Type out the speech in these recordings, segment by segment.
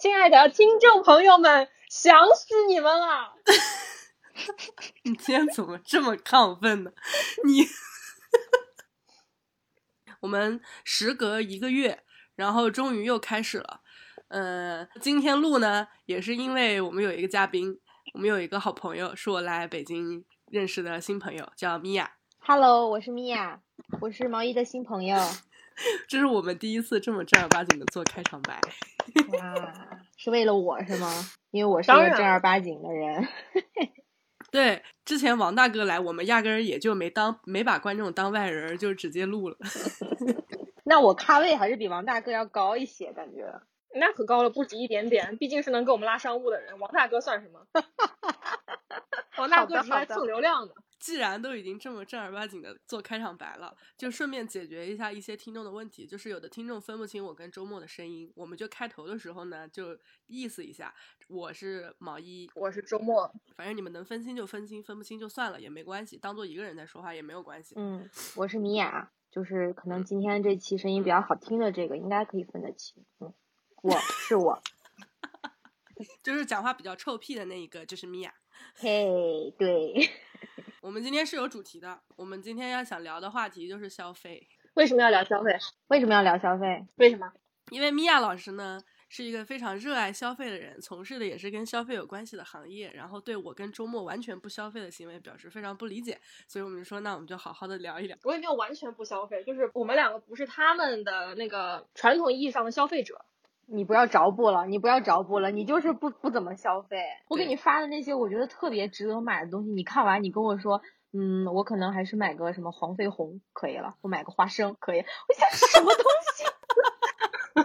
亲爱的听众朋友们，想死你们了！你今天怎么这么亢奋呢？你，我们时隔一个月，然后终于又开始了。呃，今天录呢，也是因为我们有一个嘉宾，我们有一个好朋友，是我来北京认识的新朋友，叫米娅。Hello，我是米娅，我是毛衣的新朋友。这是我们第一次这么正儿八经的做开场白。哇，是为了我是吗？因为我是个正儿八经的人。对，之前王大哥来，我们压根儿也就没当没把观众当外人儿，就直接录了。那我咖位还是比王大哥要高一些，感觉。那可高了不止一点点，毕竟是能给我们拉商务的人。王大哥算什么？王大哥只是来蹭流量的。既然都已经这么正儿八经的做开场白了，就顺便解决一下一些听众的问题。就是有的听众分不清我跟周末的声音，我们就开头的时候呢，就意思一下，我是毛衣，我是周末，反正你们能分清就分清，分不清就算了，也没关系，当做一个人在说话也没有关系。嗯，我是米娅，就是可能今天这期声音比较好听的这个，应该可以分得清。嗯，我是我。就是讲话比较臭屁的那一个，就是米娅。嘿，对，我们今天是有主题的，我们今天要想聊的话题就是消费。为什么要聊消费？为什么要聊消费？为什么？因为米娅老师呢是一个非常热爱消费的人，从事的也是跟消费有关系的行业，然后对我跟周末完全不消费的行为表示非常不理解，所以我们就说，那我们就好好的聊一聊。我也没有完全不消费，就是我们两个不是他们的那个传统意义上的消费者。你不要着补了，你不要着补了，你就是不不怎么消费。我给你发的那些我觉得特别值得买的东西，你看完你跟我说，嗯，我可能还是买个什么黄飞鸿可以了，我买个花生可以。我想什么东西？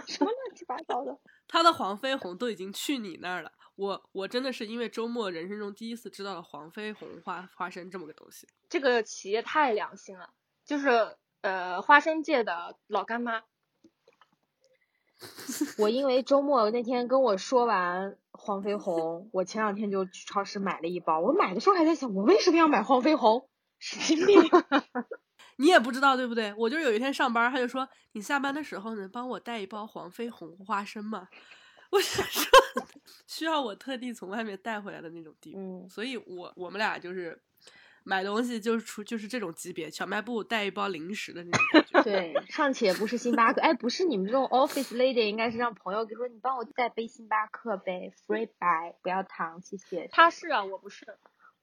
什么乱七八糟的？他的黄飞鸿都已经去你那儿了，我我真的是因为周末人生中第一次知道了黄飞鸿花花生这么个东西。这个企业太良心了，就是呃花生界的老干妈。我因为周末那天跟我说完黄飞鸿，我前两天就去超市买了一包。我买的时候还在想，我为什么要买黄飞鸿？神经病！你也不知道对不对？我就是有一天上班，他就说你下班的时候能帮我带一包黄飞鸿花生吗？我是说 需要我特地从外面带回来的那种地步。嗯，所以我我们俩就是买东西就是出就是这种级别，小卖部带一包零食的那种感觉。对，尚且不是星巴克，哎，不是你们这种 office lady，应该是让朋友说你帮我带杯星巴克呗，free buy，不要糖，谢谢。他是啊，我不是。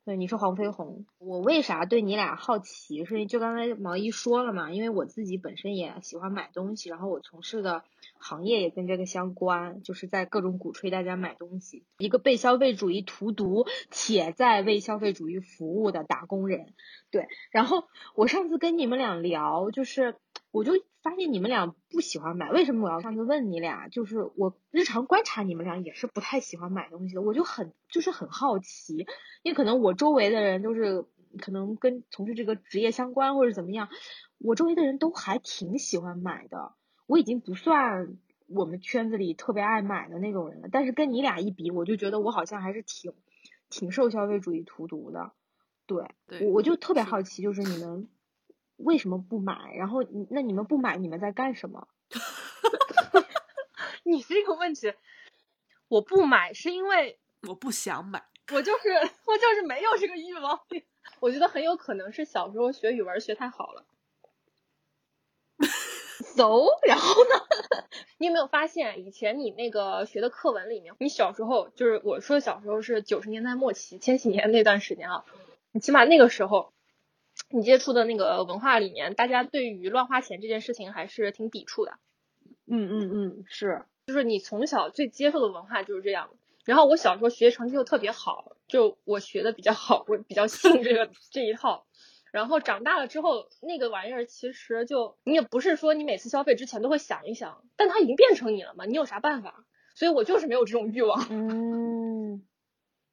对，你说黄飞鸿，我为啥对你俩好奇？是就刚才毛衣说了嘛，因为我自己本身也喜欢买东西，然后我从事的行业也跟这个相关，就是在各种鼓吹大家买东西，一个被消费主义荼毒且在为消费主义服务的打工人。对，然后我上次跟你们俩聊，就是我就发现你们俩不喜欢买，为什么我要上次问你俩？就是我日常观察你们俩也是不太喜欢买东西的，我就很就是很好奇，因为可能我周围的人就是可能跟从事这个职业相关或者怎么样，我周围的人都还挺喜欢买的，我已经不算我们圈子里特别爱买的那种人了，但是跟你俩一比，我就觉得我好像还是挺挺受消费主义荼毒的。对，对我我就特别好奇，就是你们为什么不买？然后你那你们不买，你们在干什么？你这个问题，我不买是因为我不想买，我就是我就是没有这个欲望。我觉得很有可能是小时候学语文学太好了。so，然后呢？你有没有发现，以前你那个学的课文里面，你小时候就是我说的小时候是九十年代末期、千禧年那段时间啊，你起码那个时候，你接触的那个文化里面，大家对于乱花钱这件事情还是挺抵触的。嗯嗯嗯，是，就是你从小最接受的文化就是这样。然后我小时候学习成绩又特别好，就我学的比较好，我比较信这个这一套。然后长大了之后，那个玩意儿其实就你也不是说你每次消费之前都会想一想，但它已经变成你了嘛，你有啥办法？所以我就是没有这种欲望。嗯，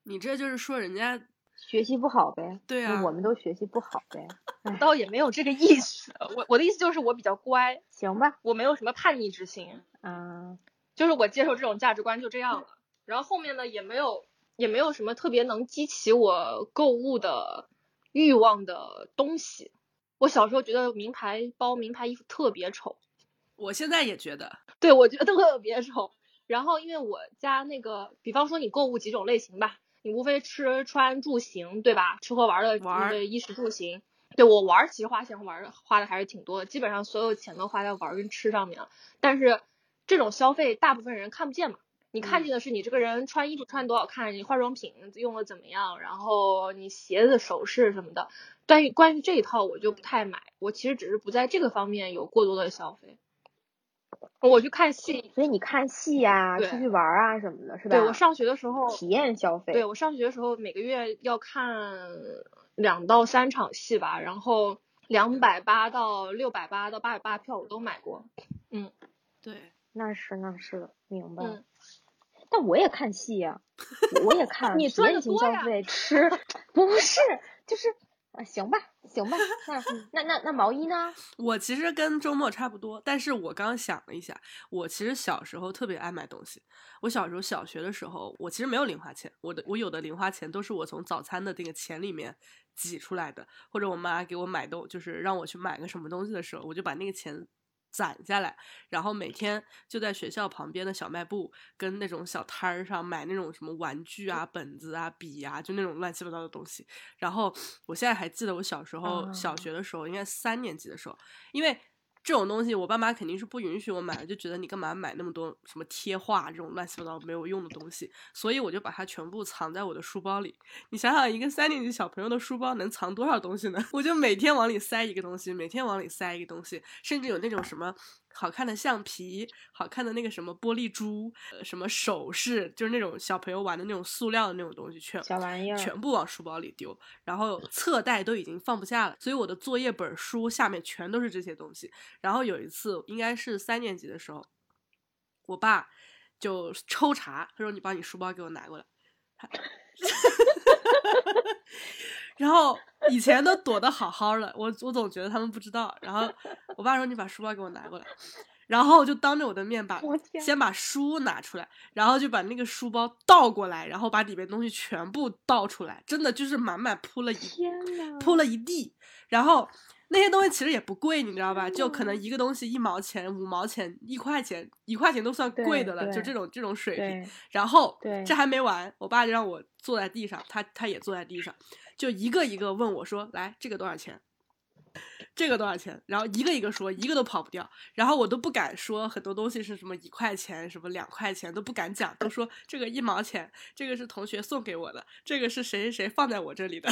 你这就是说人家学习不好呗。对啊我们都学习不好呗。哎，倒也没有这个意思，我我的意思就是我比较乖，行吧。我没有什么叛逆之心，嗯，就是我接受这种价值观就这样了。然后后面呢，也没有也没有什么特别能激起我购物的欲望的东西。我小时候觉得名牌包、名牌衣服特别丑，我现在也觉得，对我觉得特别丑。然后因为我家那个，比方说你购物几种类型吧，你无非吃穿住行，对吧？吃喝玩乐，玩对衣食住行。对我玩，其实花钱玩花的还是挺多的，基本上所有钱都花在玩跟吃上面了。但是这种消费，大部分人看不见嘛。你看见的是你这个人穿衣服穿多好看，你化妆品用的怎么样，然后你鞋子、首饰什么的。关于关于这一套，我就不太买。我其实只是不在这个方面有过多的消费。我去看戏，所以你看戏呀、对出去玩啊什么的，是吧？对我上学的时候，体验消费。对我上学的时候每个月要看两到三场戏吧，然后两百八到六百八到八百八票我都买过。嗯对，那是那是，明白。嗯，但我也看戏呀、我也看你赚得多呀消费，吃 不是就是啊，行吧，行吧，那 那那那毛衣呢？我其实跟周末差不多，但是我刚刚想了一下，我其实小时候特别爱买东西。我小时候小学的时候，我其实没有零花钱，我的我有的零花钱都是我从早餐的那个钱里面挤出来的，或者我妈给我买东，就是让我去买个什么东西的时候，我就把那个钱攒下来，然后每天就在学校旁边的小卖部跟那种小摊儿上买那种什么玩具啊、本子啊、笔啊，就那种乱七八糟的东西。然后我现在还记得我小时候小啊学的时候，应该三年级的时候，因为这种东西我爸妈肯定是不允许我买的，就觉得你干嘛买那么多什么贴画这种乱七八糟没有用的东西，所以我就把它全部藏在我的书包里。你想想，一个三年级小朋友的书包能藏多少东西呢？我就每天往里塞一个东西，每天往里塞一个东西，甚至有那种什么好看的橡皮、好看的那个什么玻璃珠、呃什么首饰，就是那种小朋友玩的那种塑料的那种东西，全小玩意儿全部往书包里丢。然后侧袋都已经放不下了，所以我的作业本、书下面全都是这些东西。然后有一次，应该是三年级的时候，我爸就抽查，他说：“你把你书包给我拿过来。” 然后以前都躲得好好的，我我总觉得他们不知道。然后我爸说：“你把书包给我拿过来。”然后就当着我的面把先把书拿出来，然后就把那个书包倒过来，然后把里面东西全部倒出来，真的就是满满铺了一铺了一地。然后那些东西其实也不贵，你知道吧？就可能一个东西一毛钱、五毛钱、一块钱，一块钱都算贵的了，就这种这种水平。然后这还没完，我爸就让我坐在地上，他他也坐在地上，就一个一个问我说：“来，这个多少钱？这个多少钱？”然后一个一个说，一个都跑不掉。然后我都不敢说很多东西是什么一块钱、什么两块钱都不敢讲，都说这个一毛钱，这个是同学送给我的，这个是谁谁谁放在我这里的。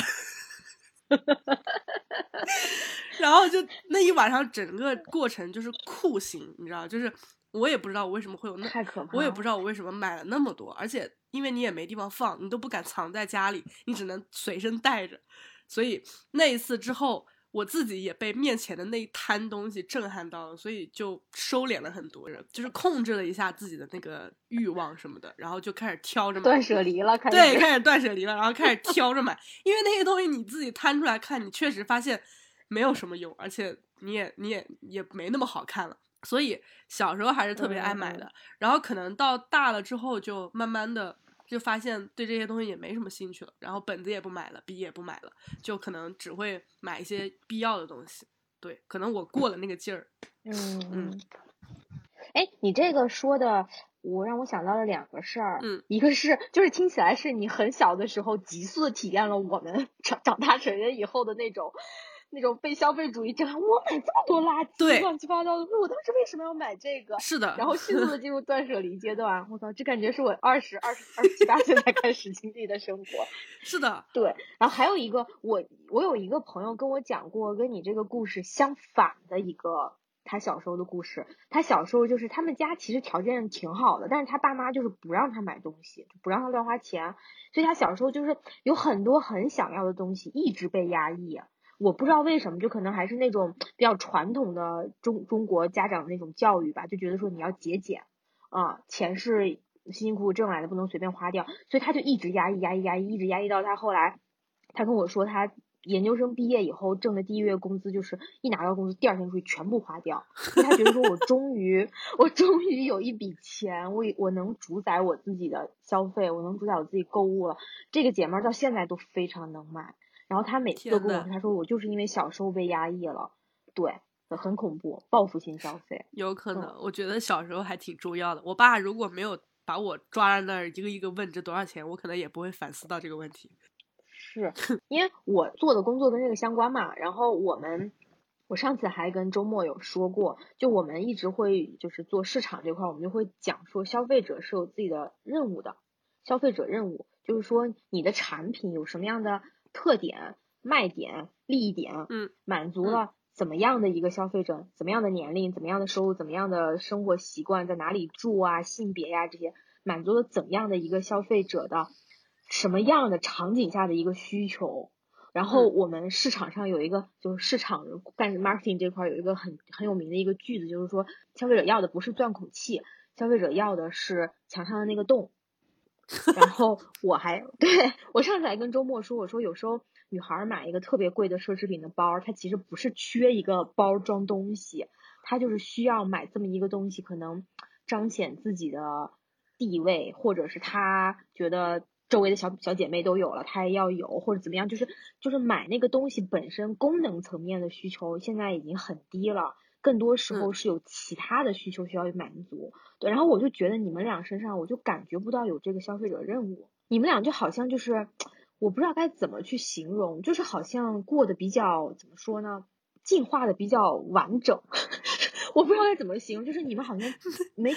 然后就那一晚上，整个过程就是酷刑，你知道，就是我也不知道我为什么会有那，太可怕我也不知道我为什么买了那么多，而且因为你也没地方放，你都不敢藏在家里，你只能随身带着，所以那一次之后，我自己也被面前的那一摊东西震撼到了，所以就收敛了很多人，就是控制了一下自己的那个欲望什么的，然后就开始挑着买，断舍离了，开始对，开始断舍离了，然后开始挑着买，因为那些东西你自己摊出来看，你确实发现没有什么用，而且你也你也也没那么好看了。所以小时候还是特别爱买的，嗯然后可能到大了之后，就慢慢的就发现对这些东西也没什么兴趣了，然后本子也不买了，笔也不买了，就可能只会买一些必要的东西。对，可能我过了那个劲儿。嗯嗯嗯。哎，你这个说的，我让我想到了两个事儿。嗯，一个是就是听起来是你很小的时候急速的体验了我们长长大成人以后的那种。那种被消费主义震撼，我买这么多垃圾，对乱七八糟的，我当时为什么要买这个？是的，然后迅速的进入断舍离阶段，我操，这感觉是我二十二十二十七八岁才开始经历的生活。是的，对，然后还有一个，我我有一个朋友跟我讲过跟你这个故事相反的一个他小时候的故事。他小时候就是他们家其实条件挺好的，但是他爸妈就是不让他买东西，就不让他乱花钱，所以他小时候就是有很多很想要的东西一直被压抑。我不知道为什么，就可能还是那种比较传统的中中国家长那种教育吧，就觉得说你要节俭啊，钱是辛辛苦苦挣来的，不能随便花掉，所以他就一直压抑压抑压抑，一直压抑到他后来，他跟我说他研究生毕业以后挣的第一月工资就是一拿到工资第二天出去全部花掉，他觉得说我终于我终于有一笔钱，我我能主宰我自己的消费，我能主宰我自己购物了。这个姐妹儿到现在都非常能买。然后他每次都跟我说，他说我就是因为小时候被压抑了，对，很恐怖，报复性消费。有可能，嗯我觉得小时候还挺重要的。我爸如果没有把我抓在那儿一个一个问这多少钱，我可能也不会反思到这个问题。是因为我做的工作跟这个相关嘛，然后我们。我上次还跟周末有说过，就我们一直会就是做市场这块，我们就会讲说消费者是有自己的任务的，消费者任务就是说你的产品有什么样的特点、卖点、利益点，嗯，满足了怎么样的一个消费者，怎么样的年龄、怎么样的收入、怎么样的生活习惯，在哪里住啊、性别呀这些，满足了怎样的一个消费者的什么样的场景下的一个需求。然后我们市场上有一个，就是市场干 marketing 这块有一个很很有名的一个句子，就是说消费者要的不是钻孔器，消费者要的是墙上的那个洞。然后我还 对我上次还跟周末说，我说有时候女孩买一个特别贵的奢侈品的包，她其实不是缺一个包装东西，她就是需要买这么一个东西，可能彰显自己的地位，或者是她觉得。周围的小小姐妹都有了，她也要有，或者怎么样，就是就是买那个东西本身功能层面的需求现在已经很低了，更多时候是有其他的需求需要满足。对，然后我就觉得你们俩身上，我就感觉不到有这个消费者任务，你们俩就好像就是我不知道该怎么去形容，就是好像过得比较怎么说呢，进化的比较完整，我不知道该怎么形容，就是你们好像 没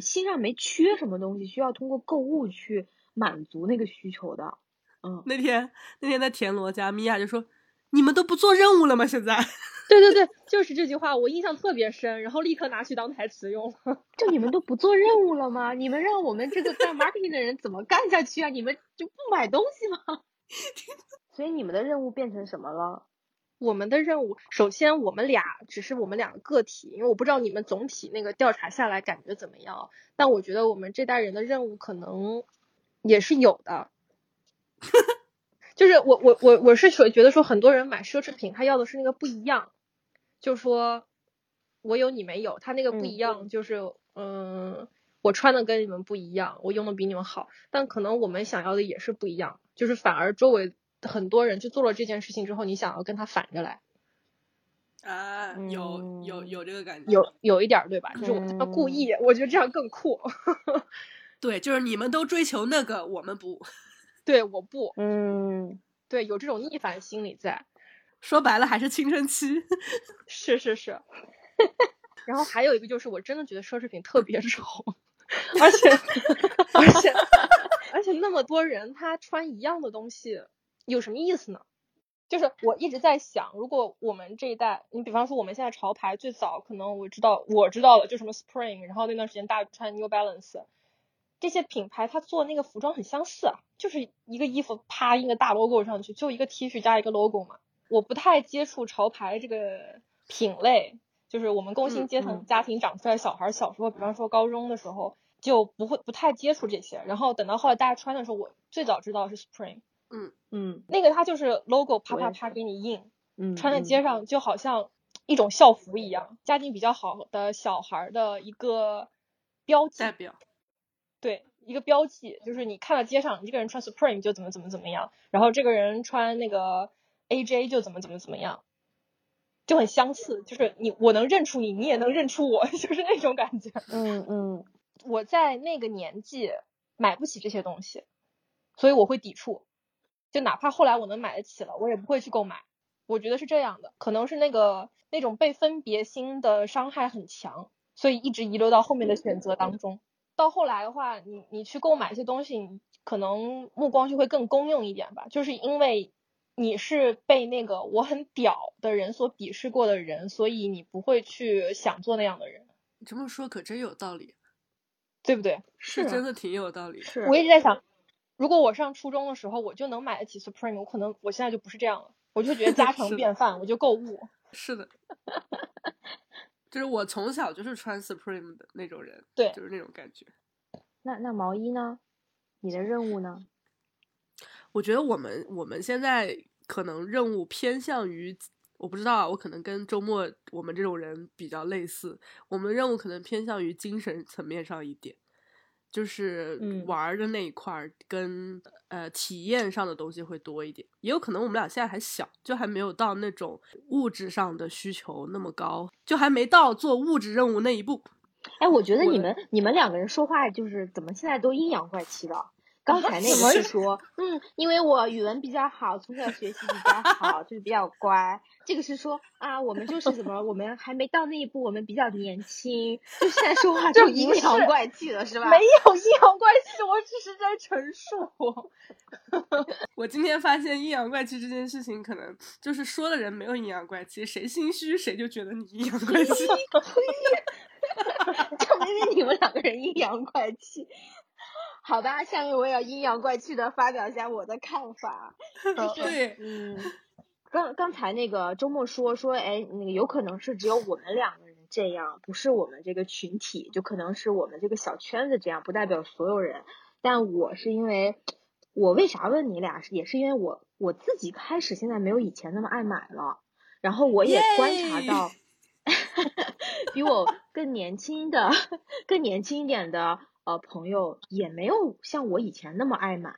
心上没缺什么东西，需要通过购物去。满足那个需求的，嗯，那天那天在田螺家，米娅就说：“你们都不做任务了吗？”现在，对对对，就是这句话，我印象特别深，然后立刻拿去当台词用了。就你们都不做任务了吗？你们让我们这个干 marketing 的人怎么干下去啊？你们就不买东西吗？所以你们的任务变成什么了？我们的任务，首先我们俩只是我们两个个体，因为我不知道你们总体那个调查下来感觉怎么样，但我觉得我们这代人的任务可能。也是有的，就是我我我我是说觉得说很多人买奢侈品，他要的是那个不一样，就说我有你没有，他那个不一样就是嗯，我穿的跟你们不一样，我用的比你们好，但可能我们想要的也是不一样，就是反而周围很多人去做了这件事情之后，你想要跟他反着来啊，有有有这个感觉，有有一点对吧？就是我故意，我觉得这样更酷。对，就是你们都追求那个，我们不。对，我不。嗯，对，有这种逆反心理在。说白了还是青春期。是 是是。然后还有一个就是，我真的觉得奢侈品特别丑，而且而且而且那么多人他穿一样的东西，有什么意思呢？就是我一直在想，如果我们这一代，你比方说我们现在潮牌最早可能我知道我知道了，就什么 Spring，然后那段时间大穿 New Balance。这些品牌它做那个服装很相似啊，就是一个衣服啪印个大 logo 上去，就一个 T 恤加一个 logo 嘛。我不太接触潮牌这个品类，就是我们工薪阶层家庭长出来小孩小时候，比方说高中的时候就不会不太接触这些。然后等到后来大家穿的时候，我最早知道是 Spring，嗯。嗯，那个它就是 logo 啪啪啪给你印，嗯，穿在街。上就好像一种校服一样，家境比较好的小孩的一个标记代表。对，一个标记就是你看到街上，这个人穿 Supreme 就怎么怎么怎么样，然后这个人穿那个 AJ 就怎么怎么怎么样，就很相似，就是你我能认出你，你也能认出我，就是那种感觉。嗯嗯，我在那个年纪买不起这些东西，所以我会抵触，就哪怕后来我能买得起了，我也不会去购买。我觉得是这样的，可能是那个那种被分别心的伤害很强，所以一直遗留到后面的选择当中。到后来的话，你你去购买一些东西，你可能目光就会更公用一点吧。就是因为你是被那个我很屌的人所鄙视过的人，所以你不会去想做那样的人。你这么说可真有道理，对不对？是真的挺有道理。是我一直在想，如果我上初中的时候我就能买得起 Supreme，我可能我现在就不是这样了，我就觉得家 常便饭，我就购物。是的。就是我从小就是穿 Supreme 的那种人，对，就是那种感觉。那那毛衣呢？你的任务呢？我觉得我们我们现在可能任务偏向于，我不知道啊，我可能跟周末我们这种人比较类似，我们任务可能偏向于精神层面上一点。就是玩的那一块儿，跟呃体验上的东西会多一点，也有可能我们俩现在还小，就还没有到那种物质上的需求那么高，就还没到做物质任务那一步。哎，我觉得你们你们两个人说话就是怎么现在都阴阳怪气的？刚才那个是说，嗯，因为我语文比较好，从小学习比较好，就是比较乖。这个是说啊，我们就是怎么，我们还没到那一步，我们比较年轻，就现在说话就阴阳怪气了，是吧？没有阴阳怪气，我只是在陈述。我今天发现阴阳怪气这件事情，可能就是说的人没有阴阳怪气，谁心虚谁就觉得你阴阳怪气。就明明你们两个人阴阳怪气。好吧，下面我也要阴阳怪气的发表一下我的看法，就是对，嗯，刚刚才那个周末说说，哎，那个有可能是只有我们两个人这样，不是我们这个群体，就可能是我们这个小圈子这样，不代表所有人。但我是因为，我为啥问你俩，是也是因为我我自己开始现在没有以前那么爱买了，然后我也观察耶到，比我更年轻的、更年轻一点的呃朋友也没有像我以前那么爱买。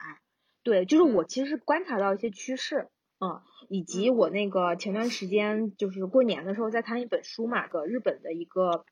对，就是我其实观察到一些趋势，嗯，以及我那个前段时间就是过年的时候在看一本书嘛，个日本的一个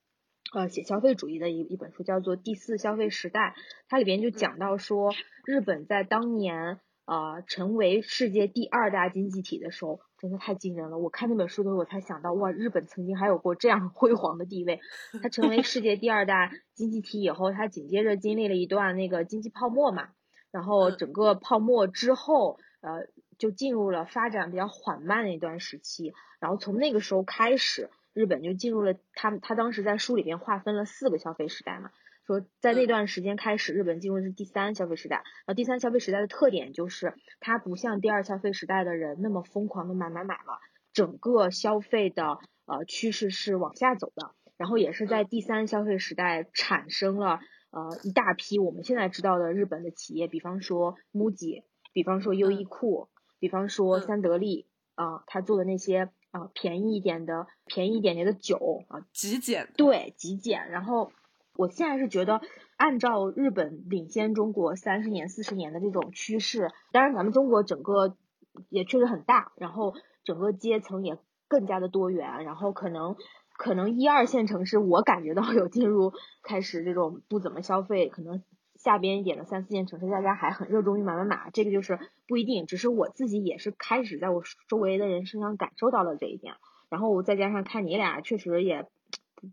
呃写消费主义的一一本书，叫做《第四消费时代》，它里边就讲到说，日本在当年呃成为世界第二大经济体的时候，真的太惊人了。我看那本书的时候，我才想到，哇，日本曾经还有过这样辉煌的地位。它成为世界第二大经济体以后，它紧接着经历了一段那个经济泡沫嘛，然后嗯整个泡沫之后，呃，就进入了发展比较缓慢的一段时期。然后从那个时候开始，日本就进入了他们他当时在书里边划分了四个消费时代嘛，说在那嗯段时间开始，日本进入的是第三消费时代。然后第三消费时代的特点就是，它不像第二消费时代的人那么疯狂的买买买了，整个消费的呃趋势是往下走的。然后也是在第三消费时代产生了呃一大批我们现在知道的日本的企业，比方说 MUJI，比方说优衣库，比方说嗯三得利啊、他做的那些啊、便宜一点的便宜一点点的酒啊、极简，对，极简。然后我现在是觉得，按照日本领先中国三十年、四十年的这种趋势，当然咱们中国整个也确实很大，然后整个阶层也更加的多元，然后可能可能一二线城市我感觉到 有进入开始这种不怎么消费，可能下边一点的三四线城市大家还很热衷于买买买，这个就是不一定，只是我自己也是开始在我周围的人身上感受到了这一点。然后再加上看你俩确实也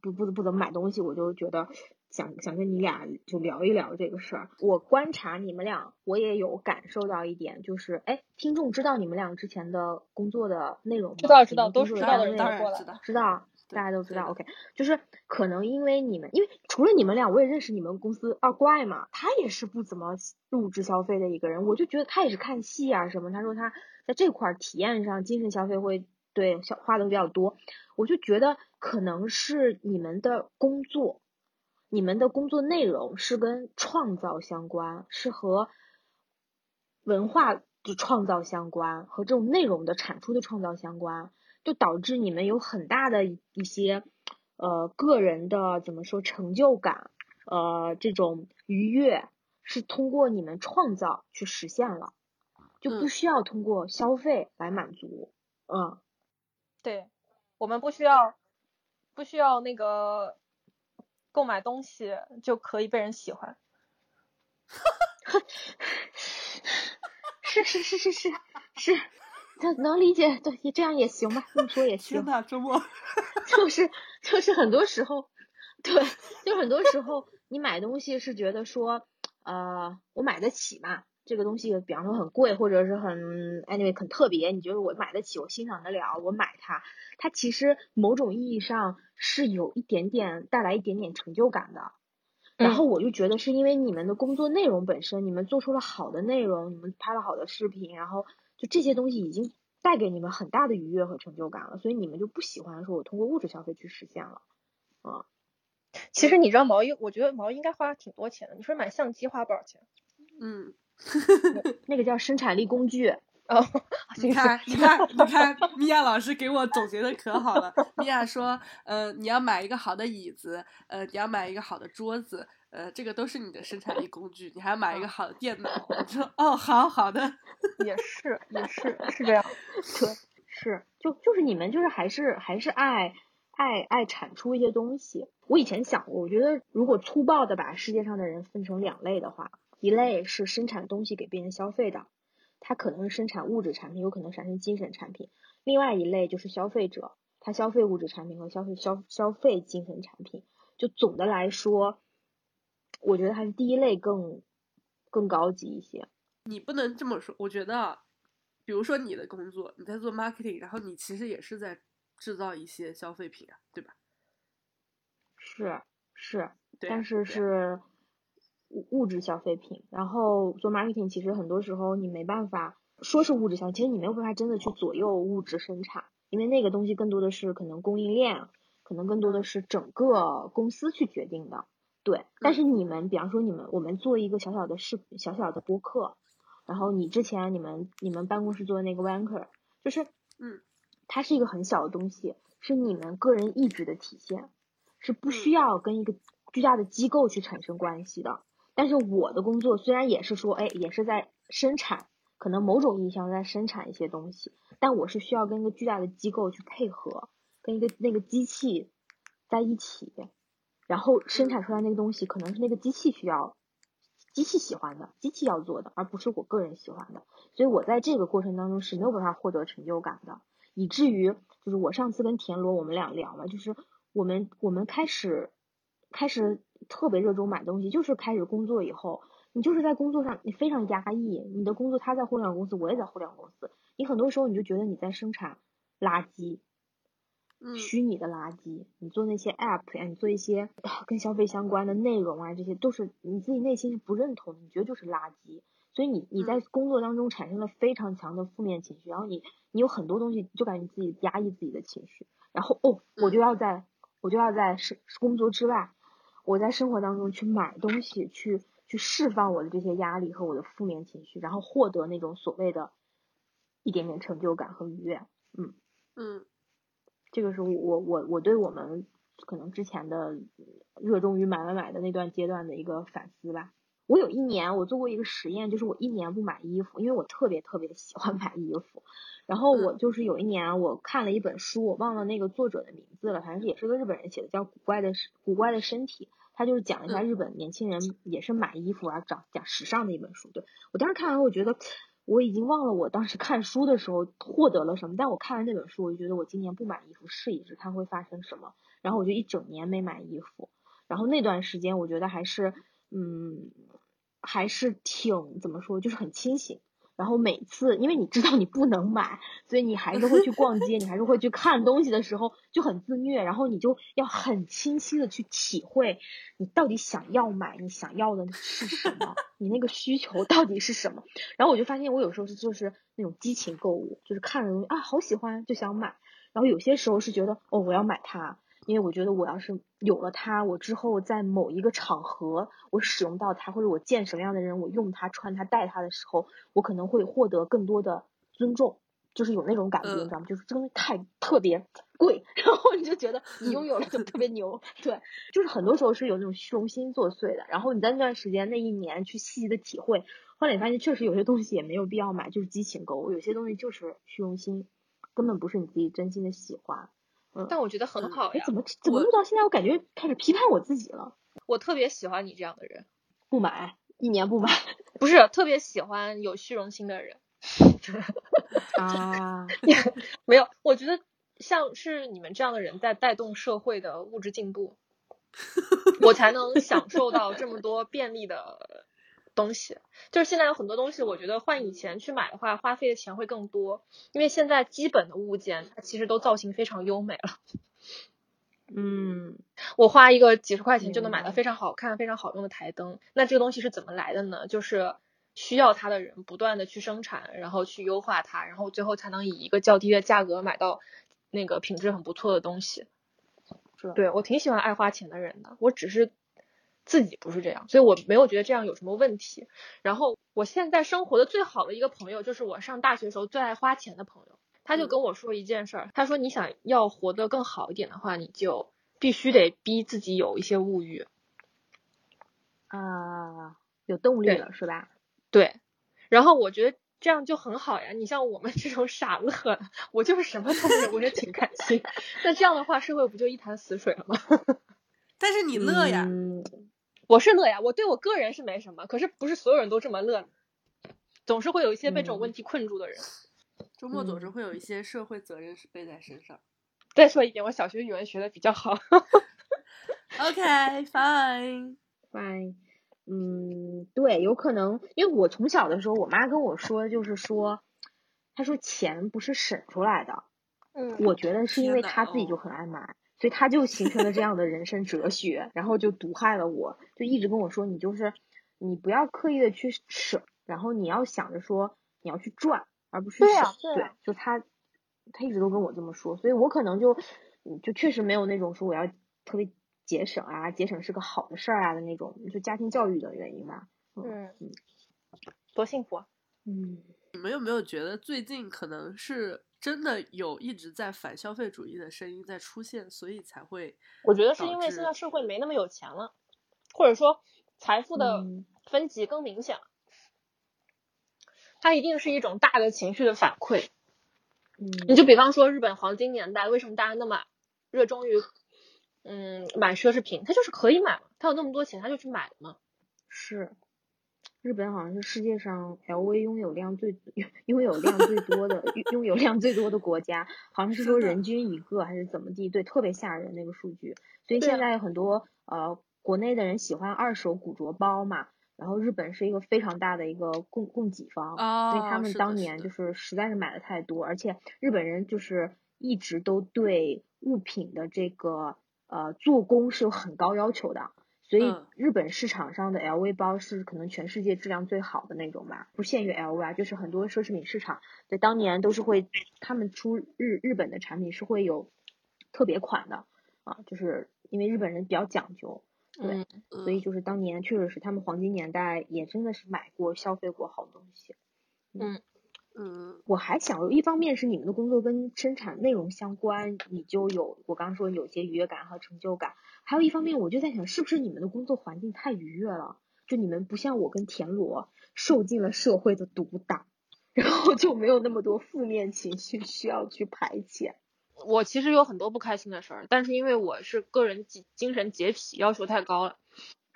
不不不不怎么买东西，我就觉得想想跟你俩就聊一聊这个事儿。我观察你们俩，我也有感受到一点，就是哎，听众知道你们俩之前的工作的内容吗？知道知道都知道的当然知道。知道，对大家都知道。OK，就是可能因为你们，因为除了你们俩，我也认识你们公司二怪嘛，他也是不怎么物质消费的一个人，我就觉得他也是看戏啊什么。他说他在这块儿体验上精神消费会对小花的比较多，我就觉得可能是你们的工作，你们的工作内容是跟创造相关，是和文化的创造相关，和这种内容的产出的创造相关。就导致你们有很大的一一些呃个人的怎么说成就感，呃这种愉悦是通过你们创造去实现了，就不嗯需要通过消费来满足。嗯，对，我们不需要不需要那个购买东西就可以被人喜欢。是是是是是是，能能理解，对，也这样也行吧，这么说也行。天呐，周末就是就是很多时候，对，就很多时候你买东西是觉得说，呃，我买得起嘛，这个东西比方说很贵，或者是很 anyway 很特别，你觉得我买得起，我欣赏得了，我买它，它其实某种意义上是有一点点带来一点点成就感的。然嗯后我就觉得是因为你们的工作内容本身，你们做出了好的内容，你们拍了好的视频，然后就这些东西已经带给你们很大的愉悦和成就感了，所以你们就不喜欢说我通过物质消费去实现了。啊其实你知道毛衣，我觉得毛衣应该花挺多钱的。你说买相机花多少钱？嗯，那个叫生产力工具，哦，你看，你看，你看，米娅老师给我总结的可好了。米娅说，呃，你要买一个好的椅子，呃，你要买一个好的桌子，呃，这个都是你的生产力工具。你还要买一个好的电脑。我说，哦，好好的。也是也是是这样。对，是就就是你们就是还是还是爱爱爱产出一些东西。我以前想过，我觉得如果粗暴的把世界上的人分成两类的话，一类是生产东西给别人消费的，它可能是生产物质产品，有可能产生精神产品；另外一类就是消费者，他消费物质产品和消费消消费精神产品。就总的来说，我觉得还是第一类更更高级一些。你不能这么说，我觉得，比如说你的工作，你在做 marketing，然后你其实也是在制造一些消费品啊，对吧？是是，对啊但是是物物质消费品。然后做 marketing，其实很多时候你没办法说是物质消费，其实你没有办法真的去左右物质生产，因为那个东西更多的是可能供应链，可能更多的是整个公司去决定的。对，但是你们，比方说你们，我们做一个小小的视小小的播客，然后你之前你们你们办公室做的那个 Wanker，就是嗯，它是一个很小的东西，是你们个人意志的体现，是不需要跟一个巨大的机构去产生关系的。但是我的工作虽然也是说，哎，也是在生产，可能某种意义上在生产一些东西，但我是需要跟一个巨大的机构去配合，跟一个那个机器在一起，然后生产出来那个东西可能是那个机器需要。机器喜欢的，机器要做的，而不是我个人喜欢的，所以我在这个过程当中是没有办法获得成就感的。以至于就是我上次跟田螺我们俩聊嘛，就是我们我们开始开始特别热衷买东西，就是开始工作以后，你就是在工作上你非常压抑，你的工作他在互联网公司，我也在互联网公司，你很多时候你就觉得你在生产垃圾，嗯。虚拟的垃圾，你做那些 app 呀，你做一些啊跟消费相关的内容啊，这些都是你自己内心是不认同的，你觉得就是垃圾，所以你你在工作当中产生了非常强的负面情绪，然后你你有很多东西就感觉你自己压抑自己的情绪，然后哦，我就要在我就要在是工作之外，我在生活当中去买东西，去去释放我的这些压力和我的负面情绪，然后获得那种所谓的一点点成就感和愉悦，嗯。嗯这个是我我我对我们可能之前的热衷于买买买的那段阶段的一个反思吧。我有一年我做过一个实验，就是我一年不买衣服，因为我特别特别喜欢买衣服。然后我就是有一年我看了一本书，我忘了那个作者的名字了，反正也是个日本人写的，叫《古怪的古怪的身体》。他就是讲一下日本年轻人也是买衣服啊，讲讲时尚的一本书。对我当时看完，我觉得我已经忘了我当时看书的时候获得了什么，但我看完那本书，我就觉得我今年不买衣服试一试，看会发生什么。然后我就一整年没买衣服，然后那段时间我觉得还是嗯，还是挺怎么说，就是很清醒。然后每次，因为你知道你不能买，所以你还是会去逛街，你还是会去看东西的时候就很自虐，然后你就要很清晰的去体会你到底想要买，你想要的是什么，你那个需求到底是什么。然后我就发现我有时候是就是那种激情购物，就是看着东西啊好喜欢就想买，然后有些时候是觉得哦我要买它，因为我觉得我要是有了它，我之后在某一个场合我使用到它，或者我见什么样的人，我用它、穿它、戴它的时候，我可能会获得更多的尊重，就是有那种感觉，嗯你知道吗？就是这个东西太特别贵，然后你就觉得你拥有了就特别牛，对，就是很多时候是有那种虚荣心作祟的。然后你在那段时间那一年去细细的体会，后来你发现确实有些东西也没有必要买，就是激情购物，有些东西就是虚荣心，根本不是你自己真心的喜欢。但我觉得很好哎，呀怎，么怎么录到现在，我感觉开始批判我自己了。我特别喜欢你这样的人，不买，一年不买 不是特别喜欢有虚荣心的人。啊。没有，我觉得像是你们这样的人在带动社会的物质进步，我才能享受到这么多便利的东西。就是现在有很多东西，我觉得换以前去买的话，花费的钱会更多，因为现在基本的物件它其实都造型非常优美了。嗯，我花一个几十块钱就能买到非常好看、非常好用的台灯，那这个东西是怎么来的呢？就是需要它的人不断的去生产，然后去优化它，然后最后才能以一个较低的价格买到那个品质很不错的东西。是对我挺喜欢爱花钱的人的，我只是自己不是这样，所以我没有觉得这样有什么问题。然后我现在生活的最好的一个朋友，就是我上大学时候最爱花钱的朋友。他就嗯跟我说一件事儿，他说你想要活得更好一点的话，你就必须得逼自己有一些物欲。啊，有动力了是吧？对，然后我觉得这样就很好呀。你像我们这种傻乐的，我就是什么都没有，我也挺开心。那这样的话，社会不就一潭死水了吗？但是你乐呀，嗯我是乐呀，我对我个人是没什么，可是不是所有人都这么乐，总是会有一些被这种嗯问题困住的人。周末总是嗯会有一些社会责任是背在身上。再说一遍，我小学语文学的比较好。OK，fine。fine，嗯，对，有可能，因为我从小的时候，我妈跟我说，就是说，她说钱不是省出来的，嗯我觉得是因为她自己就哦很爱买，所以他就形成了这样的人生哲学，然后就毒害了我，就一直跟我说，你就是你不要刻意的去省，然后你要想着说你要去赚，而不是省，对就他他一直都跟我这么说，所以我可能就嗯就确实没有那种说我要特别节省啊，节省是个好的事儿啊的那种，就家庭教育的原因吧。嗯，多幸福啊！嗯，你们有没有觉得最近可能是真的有一直在反消费主义的声音在出现，所以才会我觉得是因为现在社会没那么有钱了，或者说财富的嗯分级更明显了。它一定是一种大的情绪的反馈。嗯，你就比方说日本黄金年代，为什么大家那么热衷于嗯买奢侈品？他就是可以买嘛，他有那么多钱，他就去买了嘛。是，日本好像是世界上 LV 拥有量最拥有量最多的拥拥有量最多的国家，好像是说人均一个还是怎么地，对，特别吓人那个数据。所以现在很多呃国内的人喜欢二手古着包嘛，然后日本是一个非常大的一个供供给方，所以他们当年就是实在是买的太多，而且日本人就是一直都对物品的这个呃做工是有很高要求的。所以嗯。日本市场上的 LV 包是可能全世界质量最好的那种吧，不限于 LV 啊，就是很多奢侈品市场在当年都是会，他们出日日本的产品是会有特别款的啊，就是因为日本人比较讲究，对，嗯所以就是当年确实是他们黄金年代也真的是买过消费过好东西。嗯我还想，一方面是你们的工作跟生产内容相关，你就有我刚刚说有些愉悦感和成就感；还有一方面，我就在想，是不是你们的工作环境太愉悦了？就你们不像我跟田螺受尽了社会的毒打，然后就没有那么多负面情绪需要去排遣。我其实有很多不开心的事儿，但是因为我是个人精精神洁癖要求太高了，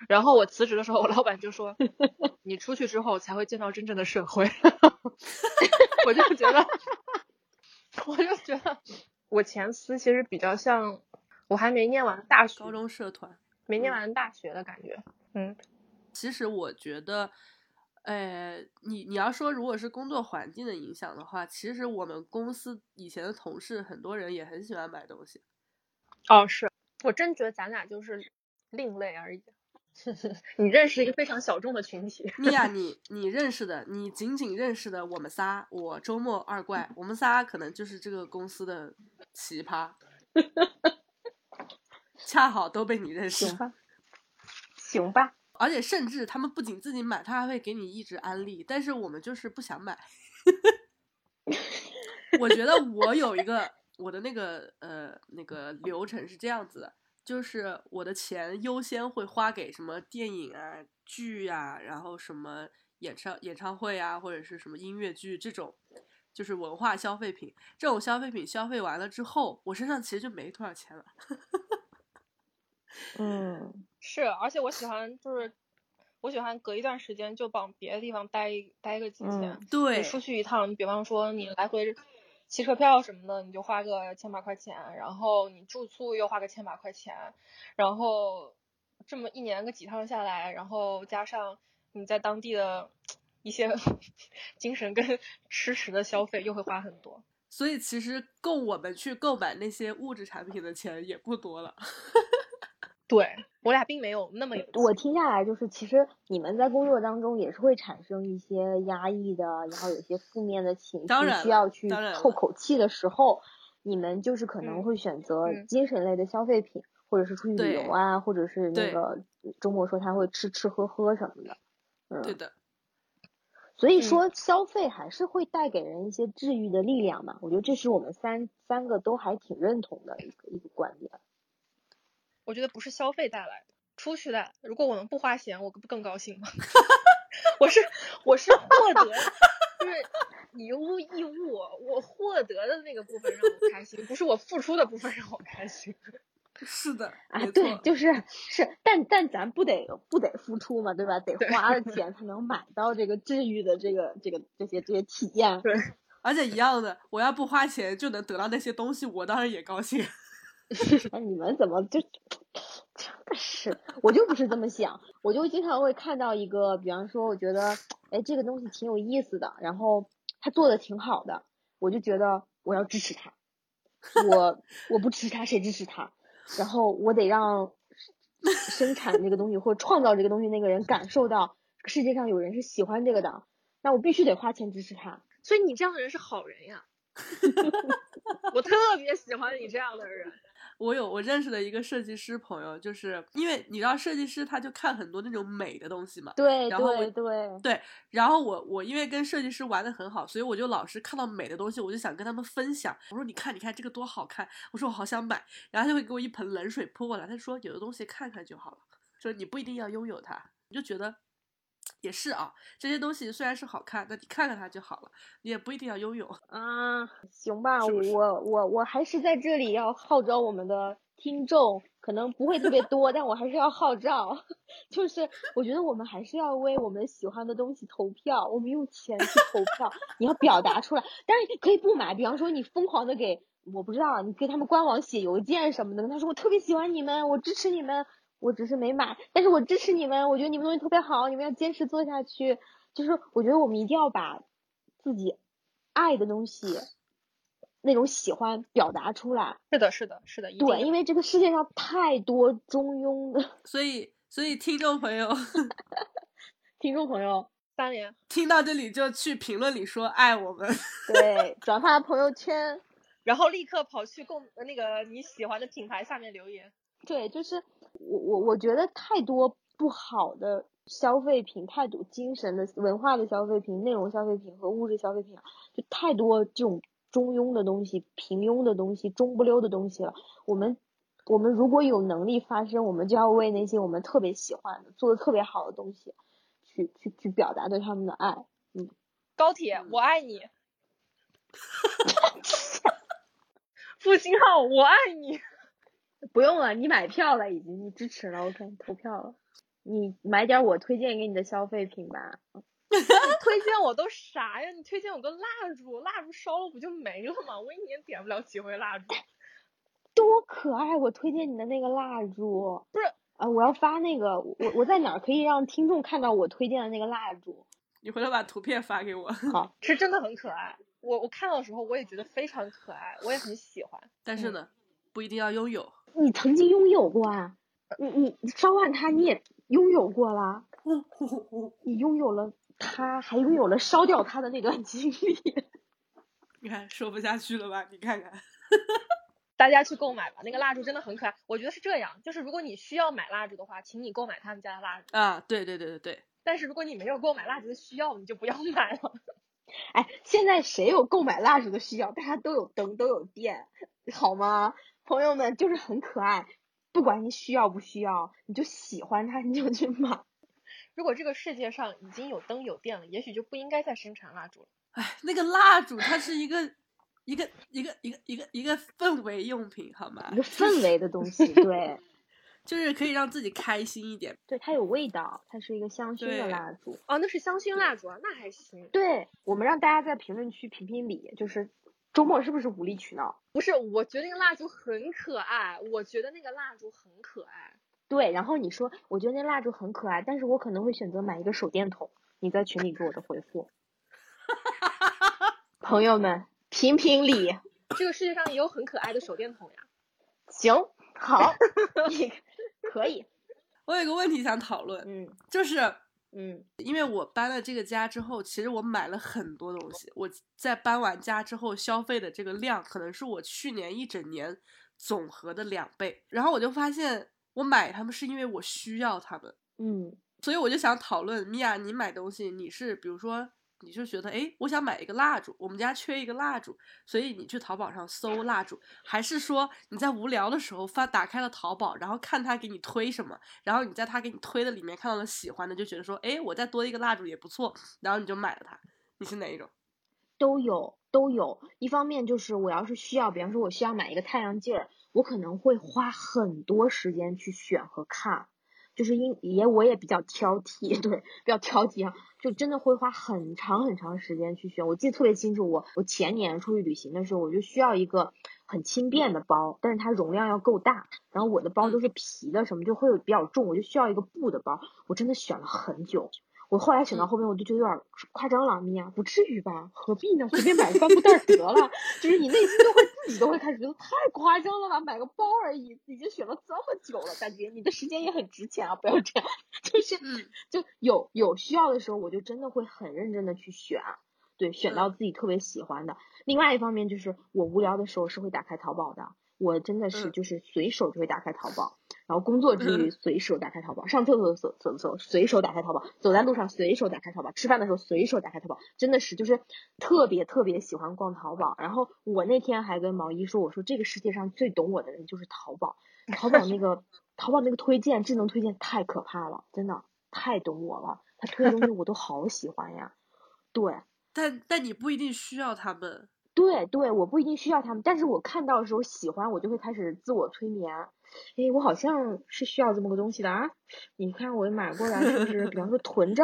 然后我辞职的时候，我老板就说，你出去之后才会见到真正的社会。我就觉得，我就觉得我前司其实比较像我还没念完大学，高中社团。没念完大学的感觉。嗯，其实我觉得，呃，你你要说如果是工作环境的影响的话，其实我们公司以前的同事很多人也很喜欢买东西。哦，是我真觉得咱俩就是另类而已。你认识一个非常小众的群体。米娅，你你认识的，你仅仅认识的我们仨，我周末二怪，我们仨可能就是这个公司的奇葩，恰好都被你认识行。吧，行吧，而且甚至他们不仅自己买，他还会给你一直安利，但是我们就是不想买。我觉得我有一个我的那个呃那个流程是这样子的，就是我的钱优先会花给什么电影啊、剧啊，然后什么演唱演唱会啊，或者是什么音乐剧这种，就是文化消费品。这种消费品消费完了之后，我身上其实就没多少钱了。嗯是，而且我喜欢就是，我喜欢隔一段时间就往别的地方待待个几天。嗯对你，出去一趟，你比方说你来回汽车票什么的，你就花个千把块钱，然后你住宿又花个千把块钱，然后这么一年个几趟下来，然后加上你在当地的一些 精神跟吃食的消费，又会花很多。所以其实够我们去购买那些物质产品的钱也不多了。对我俩并没有那么有我听下来就是，其实你们在工作当中也是会产生一些压抑的，然后有些负面的情绪当然需要去透口气的时候，你们就是可能嗯会选择嗯精神类的消费品，或者是出去旅游啊，或者是那个周末说他会吃吃喝喝什么的。嗯，对的，所以嗯说消费还是会带给人一些治愈的力量嘛。我觉得这是我们三三个都还挺认同的一个一个观点。我觉得不是消费带来的，出去的。如果我们不花钱，我不更高兴吗？我是我是获得就是以物易物，我获得的那个部分让我开心，不是我付出的部分让我开心。是的，啊，对，就是是，但但咱不得不得付出嘛，对吧？得花了 钱才能买到这个治愈的这个这个这些这些体验。对，而且一样的，我要不花钱就能得到那些东西，我当然也高兴。哎，你们怎么就真的是？我就不是这么想，我就经常会看到一个，比方说，我觉得，哎，这个东西挺有意思的，然后他做的挺好的，我就觉得我要支持他。我我不支持他，谁支持他？然后我得让生产这个东西或者创造这个东西那个人感受到世界上有人是喜欢这个的，那我必须得花钱支持他。所以你这样的人是好人呀，我特别喜欢你这样的人。我有我认识的一个设计师朋友，就是因为你知道设计师他就看很多那种美的东西嘛，对然后我对对，对，然后我我因为跟设计师玩的很好，所以我就老是看到美的东西，我就想跟他们分享。我说你看你看这个多好看，我说我好想买，然后他就会给我一盆冷水泼过来。他说有的东西看看就好了，说你不一定要拥有它。你就觉得也是啊，这些东西虽然是好看，但你看看它就好了，你也不一定要拥有。啊，行吧，是是我我我还是在这里要号召我们的听众，可能不会特别多，但我还是要号召，就是我觉得我们还是要为我们喜欢的东西投票，我们用钱去投票，你要表达出来，但是可以不买，比方说你疯狂的给，我不知道，你给他们官网写邮件什么的，跟他说我特别喜欢你们，我支持你们，我只是没买，但是我支持你们，我觉得你们东西特别好，你们要坚持做下去，就是我觉得我们一定要把自己爱的东西，那种喜欢表达出来。是的，是的，是的，对，因为这个世界上太多中庸的 所以所以听众朋友 听众朋友，三连。听到这里就去评论里说爱我们。对，转发朋友圈，然后立刻跑去购呃那个你喜欢的品牌下面留言。对，就是我我我觉得太多不好的消费品，太多精神的文化的消费品、内容消费品和物质消费品，就太多这种中庸的东西、平庸的东西、中不溜的东西了。我们我们如果有能力发声，我们就要为那些我们特别喜欢的、做的特别好的东西，去去去表达对他们的爱。嗯高铁，我爱你。复兴号，我爱你。不用了，你买票了已经，你支持了，OK，投票了。你买点我推荐给你的消费品吧。你 推荐我都啥呀？你推荐我个蜡烛，蜡烛烧了不就没了吗？我一年点不了几回蜡烛。多可爱！我推荐你的那个蜡烛，不是啊，我要发那个，我我在哪儿可以让听众看到我推荐的那个蜡烛？你回头把图片发给我。好，是真的很可爱。我我看到的时候，我也觉得非常可爱，我也很喜欢。但是呢，不一定要拥有。你曾经拥有过啊？你你烧完它你也拥有过啦？你拥有了它，还拥有了烧掉它的那段经历。你看说不下去了吧？你看看。大家去购买吧，那个蜡烛真的很可爱。我觉得是这样，就是如果你需要买蜡烛的话，请你购买他们家的蜡烛。啊，对对对对对，但是如果你没有购买蜡烛的需要，你就不要买了。哎，现在谁有购买蜡烛的需要？大家都有灯，都有电，好吗？朋友们，就是很可爱。不管你需要不需要，你就喜欢它，你就去买。如果这个世界上已经有灯有电了，也许就不应该再生产蜡烛了。哎，那个蜡烛它是一个一个一个一个一个一个氛围用品，好吗？一个氛围的东西，对就是可以让自己开心一点。对，它有味道，它是一个香薰的蜡烛。哦，那是香薰蜡烛啊，那还行。对，我们让大家在评论区评评理，就是周末是不是无理取闹？不是，我觉得那个蜡烛很可爱，我觉得那个蜡烛很可爱。对，然后你说，我觉得那蜡烛很可爱，但是我可能会选择买一个手电筒。你在群里给我的回复，朋友们评评理。这个世界上也有很可爱的手电筒呀。行，好，你 可以，我有个问题想讨论，嗯就是嗯因为我搬了这个家之后，其实我买了很多东西。我在搬完家之后消费的这个量，可能是我去年一整年总和的两倍。然后我就发现，我买它们是因为我需要它们，嗯所以我就想讨论，米娅，你买东西，你是比如说，你就觉得，哎，我想买一个蜡烛，我们家缺一个蜡烛，所以你去淘宝上搜蜡烛，还是说你在无聊的时候发打开了淘宝，然后看他给你推什么，然后你在他给你推的里面看到了喜欢的，就觉得说，哎，我再多一个蜡烛也不错，然后你就买了它。你是哪一种？都有都有。一方面就是我要是需要，比方说我需要买一个太阳镜儿，我可能会花很多时间去选和看。就是因也我也比较挑剔，对，比较挑剔啊，就真的会花很长很长时间去选。我记得特别清楚，我我前年出去旅行的时候，我就需要一个很轻便的包，但是它容量要够大。然后我的包都是皮的，什么就会有比较重，我就需要一个布的包。我真的选了很久。我后来选到后面，我就觉得有点夸张了，米娅，不至于吧？何必呢？随便买个帆布袋得了。就是你内心都会自己都会开始觉得太夸张了吧？买个包而已，已经选了这么久了，感觉，你的时间也很值钱啊！不要这样，就是就有有需要的时候，我就真的会很认真的去选，对，选到自己特别喜欢的。另外一方面就是我无聊的时候是会打开淘宝的，我真的是就是随手就会打开淘宝。然后工作之余随手打开淘宝，上厕所的时候随手打开淘宝，走在路上随手打开淘宝，吃饭的时候随手打开淘宝，真的是就是特别特别喜欢逛淘宝。然后我那天还跟毛衣说，我说这个世界上最懂我的人就是淘宝，淘宝那个淘宝那个推荐智能推荐太可怕了，真的太懂我了，他推的东西我都好喜欢呀。对，但但你不一定需要他们。对对，我不一定需要他们，但是我看到的时候喜欢，我就会开始自我催眠。哎，我好像是需要这么个东西的啊！你看我买过来是不是？比方说囤着，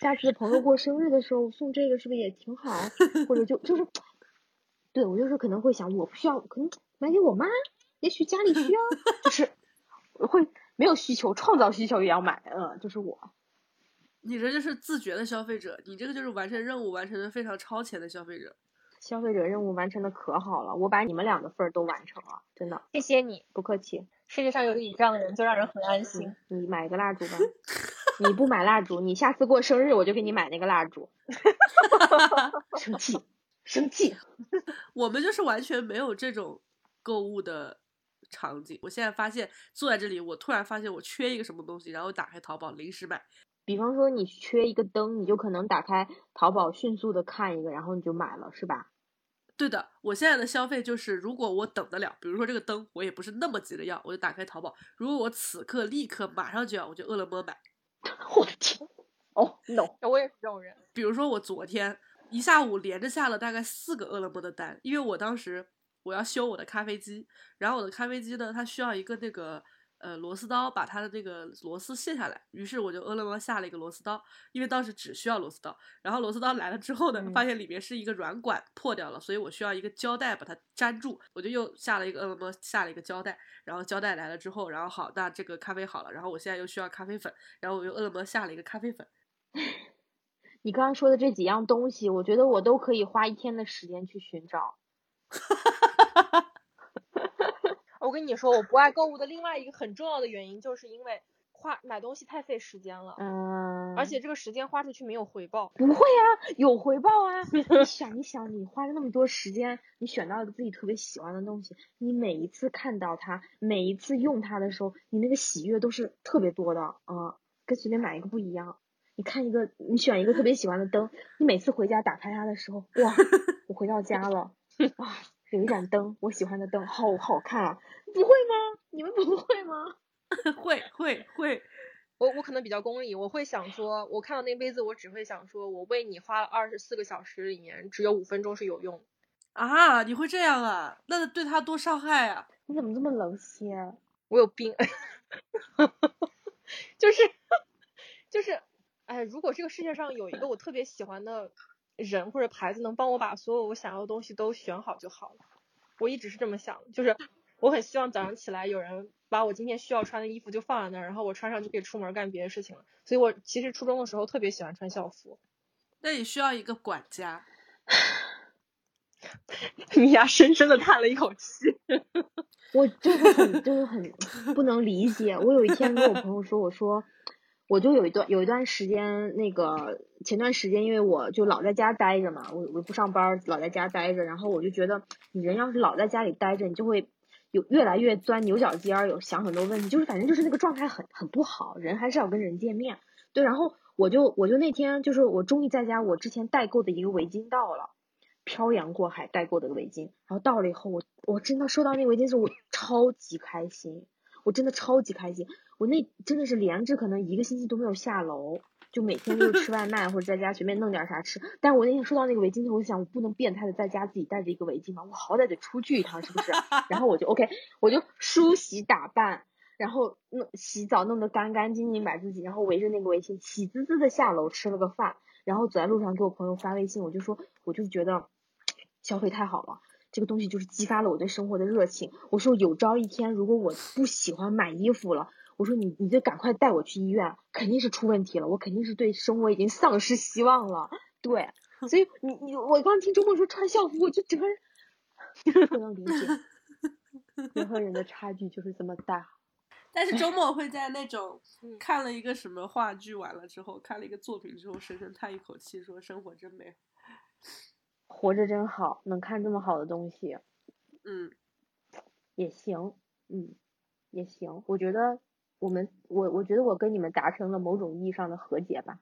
下次朋友过生日的时候送这个是不是也挺好？或者就就是，对我就是可能会想，我不需要，可能买给我妈，也许家里需要，就是会没有需求，创造需求也要买，嗯，就是我。你这就是自觉的消费者，你这个就是完成任务完成的非常超前的消费者。消费者任务完成的可好了，我把你们俩的份儿都完成了，真的。谢谢你，不客气。世界上有你这样的人，就让人很安心。你买个蜡烛吧，你不买蜡烛，你下次过生日我就给你买那个蜡烛。生气，生气。我们就是完全没有这种购物的场景。我现在发现坐在这里，我突然发现我缺一个什么东西，然后打开淘宝临时买。比方说你缺一个灯，你就可能打开淘宝迅速的看一个，然后你就买了，是吧？对的，我现在的消费就是，如果我等得了，比如说这个灯，我也不是那么急着要，我就打开淘宝。如果我此刻立刻马上就要，我就饿了么买。我的天，哦，no，我也是这种人。比如说我昨天一下午连着下了大概四个饿了么的单，因为我当时我要修我的咖啡机，然后我的咖啡机呢，它需要一个那个。呃，螺丝刀把它的这个螺丝卸下来，于是我就饿了么下了一个螺丝刀，因为当时只需要螺丝刀。然后螺丝刀来了之后呢，发现里面是一个软管破掉了，所以我需要一个胶带把它粘住。我就又下了一个饿了么下了一个胶带，然后胶带来了之后，然后好，那这个咖啡好了。然后我现在又需要咖啡粉，然后我又饿了么下了一个咖啡粉。你刚刚说的这几样东西，我觉得我都可以花一天的时间去寻找。我跟你说，我不爱购物的另外一个很重要的原因，就是因为花买东西太费时间了，嗯，而且这个时间花出去没有回报。不会啊，有回报啊！你想一想，你花了那么多时间，你选到了自己特别喜欢的东西，你每一次看到它，每一次用它的时候，你那个喜悦都是特别多的啊，跟随便买一个不一样。你看一个，你选一个特别喜欢的灯，你每次回家打开它的时候，哇，我回到家了，啊。有一盏灯，我喜欢的灯，好好看啊！不会吗？你们不会吗？会会会，我我可能比较功利，我会想说，我看到那杯子，我只会想说，我为你花了二十四个小时里面，只有五分钟是有用啊！你会这样啊？那对他多伤害啊！你怎么这么冷血？我有病，就是就是，哎，如果这个世界上有一个我特别喜欢的。人或者牌子能帮我把所有我想要的东西都选好就好了。我一直是这么想，就是我很希望早上起来有人把我今天需要穿的衣服就放在那儿，然后我穿上就可以出门干别的事情了。所以我其实初中的时候特别喜欢穿校服。那你需要一个管家。米娅深深的叹了一口气。我真的很真的很不能理解。我有一天跟我朋友说，我说。我就有一段有一段时间，那个前段时间，因为我就老在家待着嘛，我我不上班，老在家待着，然后我就觉得，你人要是老在家里待着，你就会有越来越钻牛角尖，有想很多问题，就是反正就是那个状态很很不好，人还是要跟人见面，对，然后我就我就那天就是我终于在家，我之前代购的一个围巾到了，漂洋过海代购的围巾，然后到了以后，我我真的收到那个围巾时，我超级开心。我真的超级开心，我那真的是连着可能一个星期都没有下楼，就每天就是吃外卖或者在家随便弄点啥吃。但是我那天收到那个围巾我就，想我不能变态的在家自己带着一个围巾嘛，我好歹得出去一趟，是不是？然后我就 OK，我就梳洗打扮，然后弄洗澡弄得干干净净，把自己，然后围着那个围巾，喜滋滋的下楼吃了个饭，然后走在路上给我朋友发微信，我就说，我就觉得消费太好了。这个东西就是激发了我对生活的热情。我说有朝一天如果我不喜欢买衣服了，我说你你就赶快带我去医院，肯定是出问题了，我肯定是对生活已经丧失希望了。对，所以你你我刚听周末说穿校服，我就整个人 不能理解，人和人的差距就是这么大。但是周末会在那种看了一个什么话剧完了之后，看了一个作品之后，深深叹一口气，说生活真美。活着真好，能看这么好的东西，嗯，也行，嗯，也行。我觉得我们，我我觉得我跟你们达成了某种意义上的和解吧。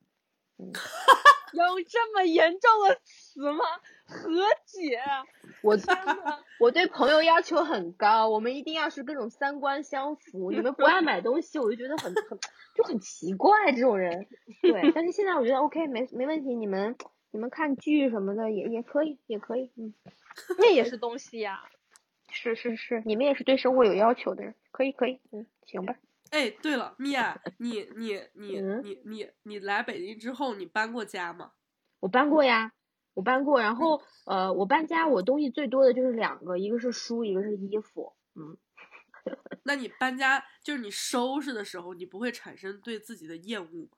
嗯，有这么严重的词吗？和解？我 我对朋友要求很高，我们一定要是各种三观相符。你们不爱买东西，我就觉得很很就很奇怪这种人。对，但是现在我觉得 OK，没没问题，你们。你们看剧什么的也也可以，也可以，嗯，那也是东西呀。是是是，你们也是对生活有要求的人，可以可以，嗯，行吧。哎，对了，米娅，你你你你你你来北京之后，你搬过家吗？我搬过呀，我搬过。然后呃，我搬家，我东西最多的就是两个，一个是书，一个是衣服，嗯。那你搬家就是你收拾的时候，你不会产生对自己的厌恶吗？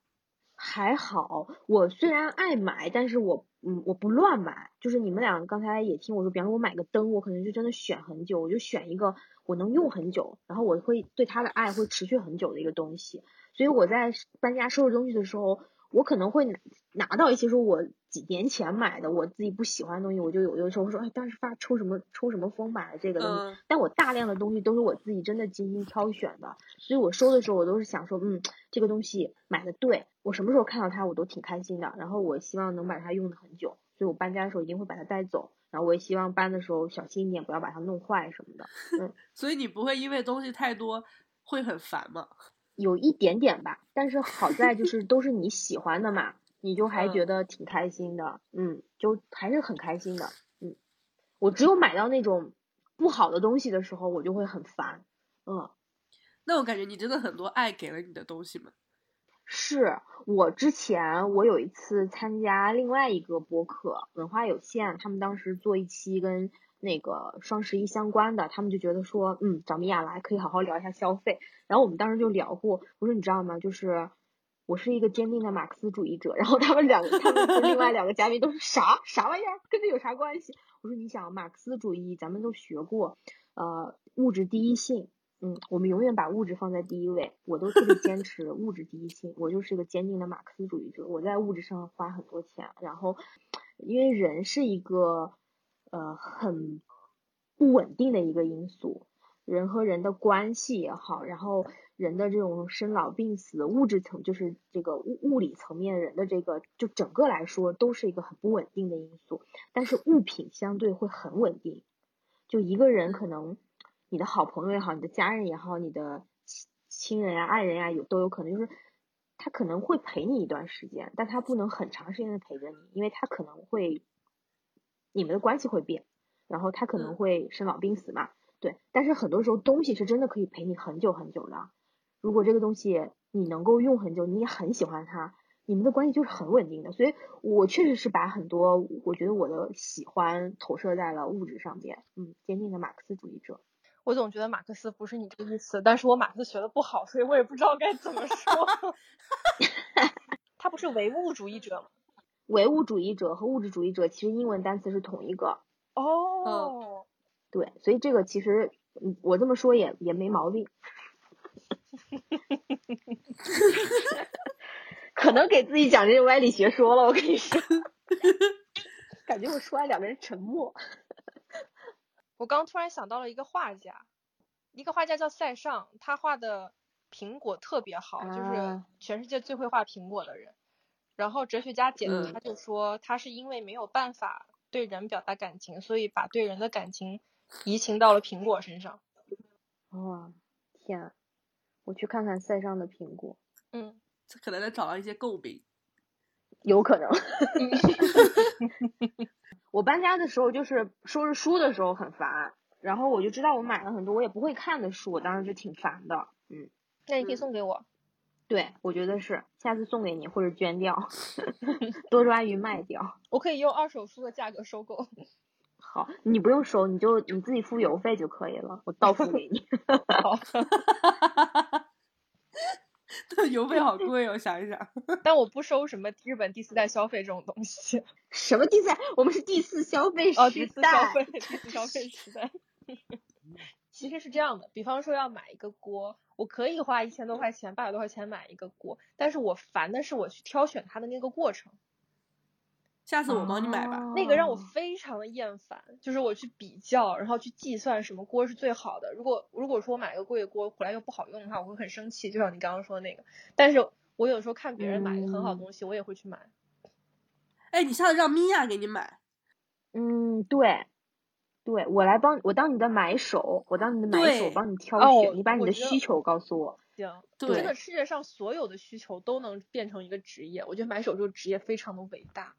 还好，我虽然爱买，但是我嗯，我不乱买。就是你们俩刚才也听我说，比方说我买个灯，我可能就真的选很久，我就选一个我能用很久，然后我会对它的爱会持续很久的一个东西。所以我在搬家收拾东西的时候。我可能会拿到一些说我几年前买的我自己不喜欢的东西，我就有的时候说，哎，当时发抽什么抽什么风买了这个东西，但我大量的东西都是我自己真的精心挑选的，所以我收的时候我都是想说，嗯，这个东西买的对，我什么时候看到它我都挺开心的，然后我希望能把它用的很久，所以我搬家的时候一定会把它带走，然后我也希望搬的时候小心一点，不要把它弄坏什么的，嗯，所以你不会因为东西太多会很烦吗？有一点点吧，但是好在就是都是你喜欢的嘛，你就还觉得挺开心的，嗯，就还是很开心的，嗯。我只有买到那种不好的东西的时候，我就会很烦，嗯。那我感觉你真的很多爱给了你的东西吗？是我之前我有一次参加另外一个播客文化有限，他们当时做一期跟。那个双十一相关的，他们就觉得说，嗯，找米娅来可以好好聊一下消费。然后我们当时就聊过，我说你知道吗？就是我是一个坚定的马克思主义者。然后他们两个，他们另外两个嘉宾都是啥啥玩意儿，跟这有啥关系？我说你想，马克思主义咱们都学过，呃，物质第一性，嗯，我们永远把物质放在第一位。我都特别坚持物质第一性，我就是个坚定的马克思主义者。我在物质上花很多钱，然后因为人是一个。呃，很不稳定的一个因素，人和人的关系也好，然后人的这种生老病死，物质层就是这个物物理层面人的这个，就整个来说都是一个很不稳定的因素。但是物品相对会很稳定，就一个人可能你的好朋友也好，你的家人也好，你的亲亲人呀、爱人呀，有都有可能就是他可能会陪你一段时间，但他不能很长时间的陪着你，因为他可能会。你们的关系会变，然后他可能会生老病死嘛，对。但是很多时候东西是真的可以陪你很久很久的。如果这个东西你能够用很久，你也很喜欢它，你们的关系就是很稳定的。所以我确实是把很多我觉得我的喜欢投射在了物质上边。嗯，坚定的马克思主义者。我总觉得马克思不是你这个意思，但是我马克思学的不好，所以我也不知道该怎么说。他不是唯物主义者吗？唯物主义者和物质主义者其实英文单词是同一个哦，对，所以这个其实我这么说也也没毛病，可能给自己讲这些歪理邪说了，我跟你说，感觉我说完两个人沉默。我刚突然想到了一个画家，一个画家叫塞尚，他画的苹果特别好，就是全世界最会画苹果的人。然后哲学家解读，他就说他是因为没有办法对人表达感情，所以把对人的感情移情到了苹果身上。哇，天！我去看看塞上的苹果。嗯，这可能能找到一些诟病。有可能。我搬家的时候就是收拾书的时候很烦，然后我就知道我买了很多我也不会看的书，我当时就挺烦的。嗯，那你可以送给我。对，我觉得是，下次送给你或者捐掉，多抓鱼卖掉。我可以用二手书的价格收购。好，你不用收，你就你自己付邮费就可以了，我到付给你。好。那 邮费好贵哦，想一想。但我不收什么日本第四代消费这种东西。什么第四代？我们是第四消费时代。哦，第四消费，第四消费时代。其实是这样的，比方说要买一个锅，我可以花一千多块钱、八百多块钱买一个锅，但是我烦的是我去挑选它的那个过程。下次我帮你买吧。那个让我非常的厌烦，就是我去比较，然后去计算什么锅是最好的。如果如果说我买一个贵的锅回来又不好用的话，我会很生气，就像你刚刚说的那个。但是我有时候看别人买一个很好的东西，我也会去买。哎，你下次让米娅给你买。嗯，对。对我来帮我当你的买手，我当你的买手，帮你挑选，你把你的需求告诉我。行，这个世界上所有的需求都能变成一个职业，我觉得买手这个职业非常的伟大。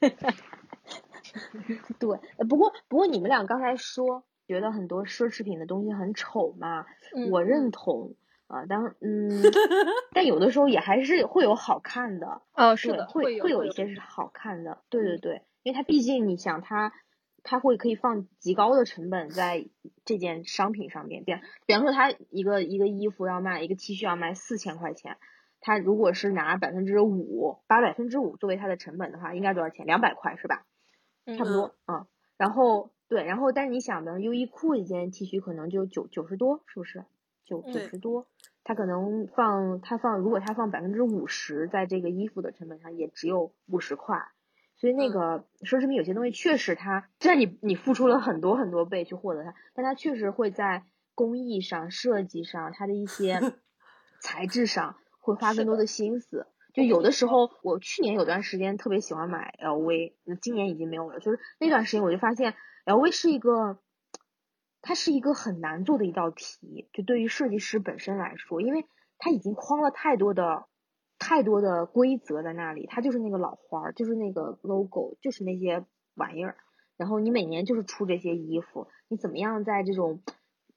对，不过不过你们俩刚才说觉得很多奢侈品的东西很丑嘛，我认同啊，当嗯，但有的时候也还是会有好看的。哦，是的，会会有一些是好看的。对对对，因为它毕竟你想它。他会可以放极高的成本在这件商品上面，比比方说他一个一个衣服要卖一个 T 恤要卖四千块钱，他如果是拿百分之五，把百分之五作为他的成本的话，应该多少钱？两百块是吧？差不多啊。然后对，然后但是你想的优衣库一件 T 恤可能就九九十多，是不是？九九十多，他可能放他放，如果他放百分之五十在这个衣服的成本上，也只有五十块。所以那个奢侈品有些东西确实它，虽然你你付出了很多很多倍去获得它，但它确实会在工艺上、设计上，它的一些 材质上会花更多的心思。就有的时候，我去年有段时间特别喜欢买 LV，那今年已经没有了。就是那段时间我就发现 LV 是一个，它是一个很难做的一道题，就对于设计师本身来说，因为它已经框了太多的。太多的规则在那里，它就是那个老花儿，就是那个 logo，就是那些玩意儿。然后你每年就是出这些衣服，你怎么样在这种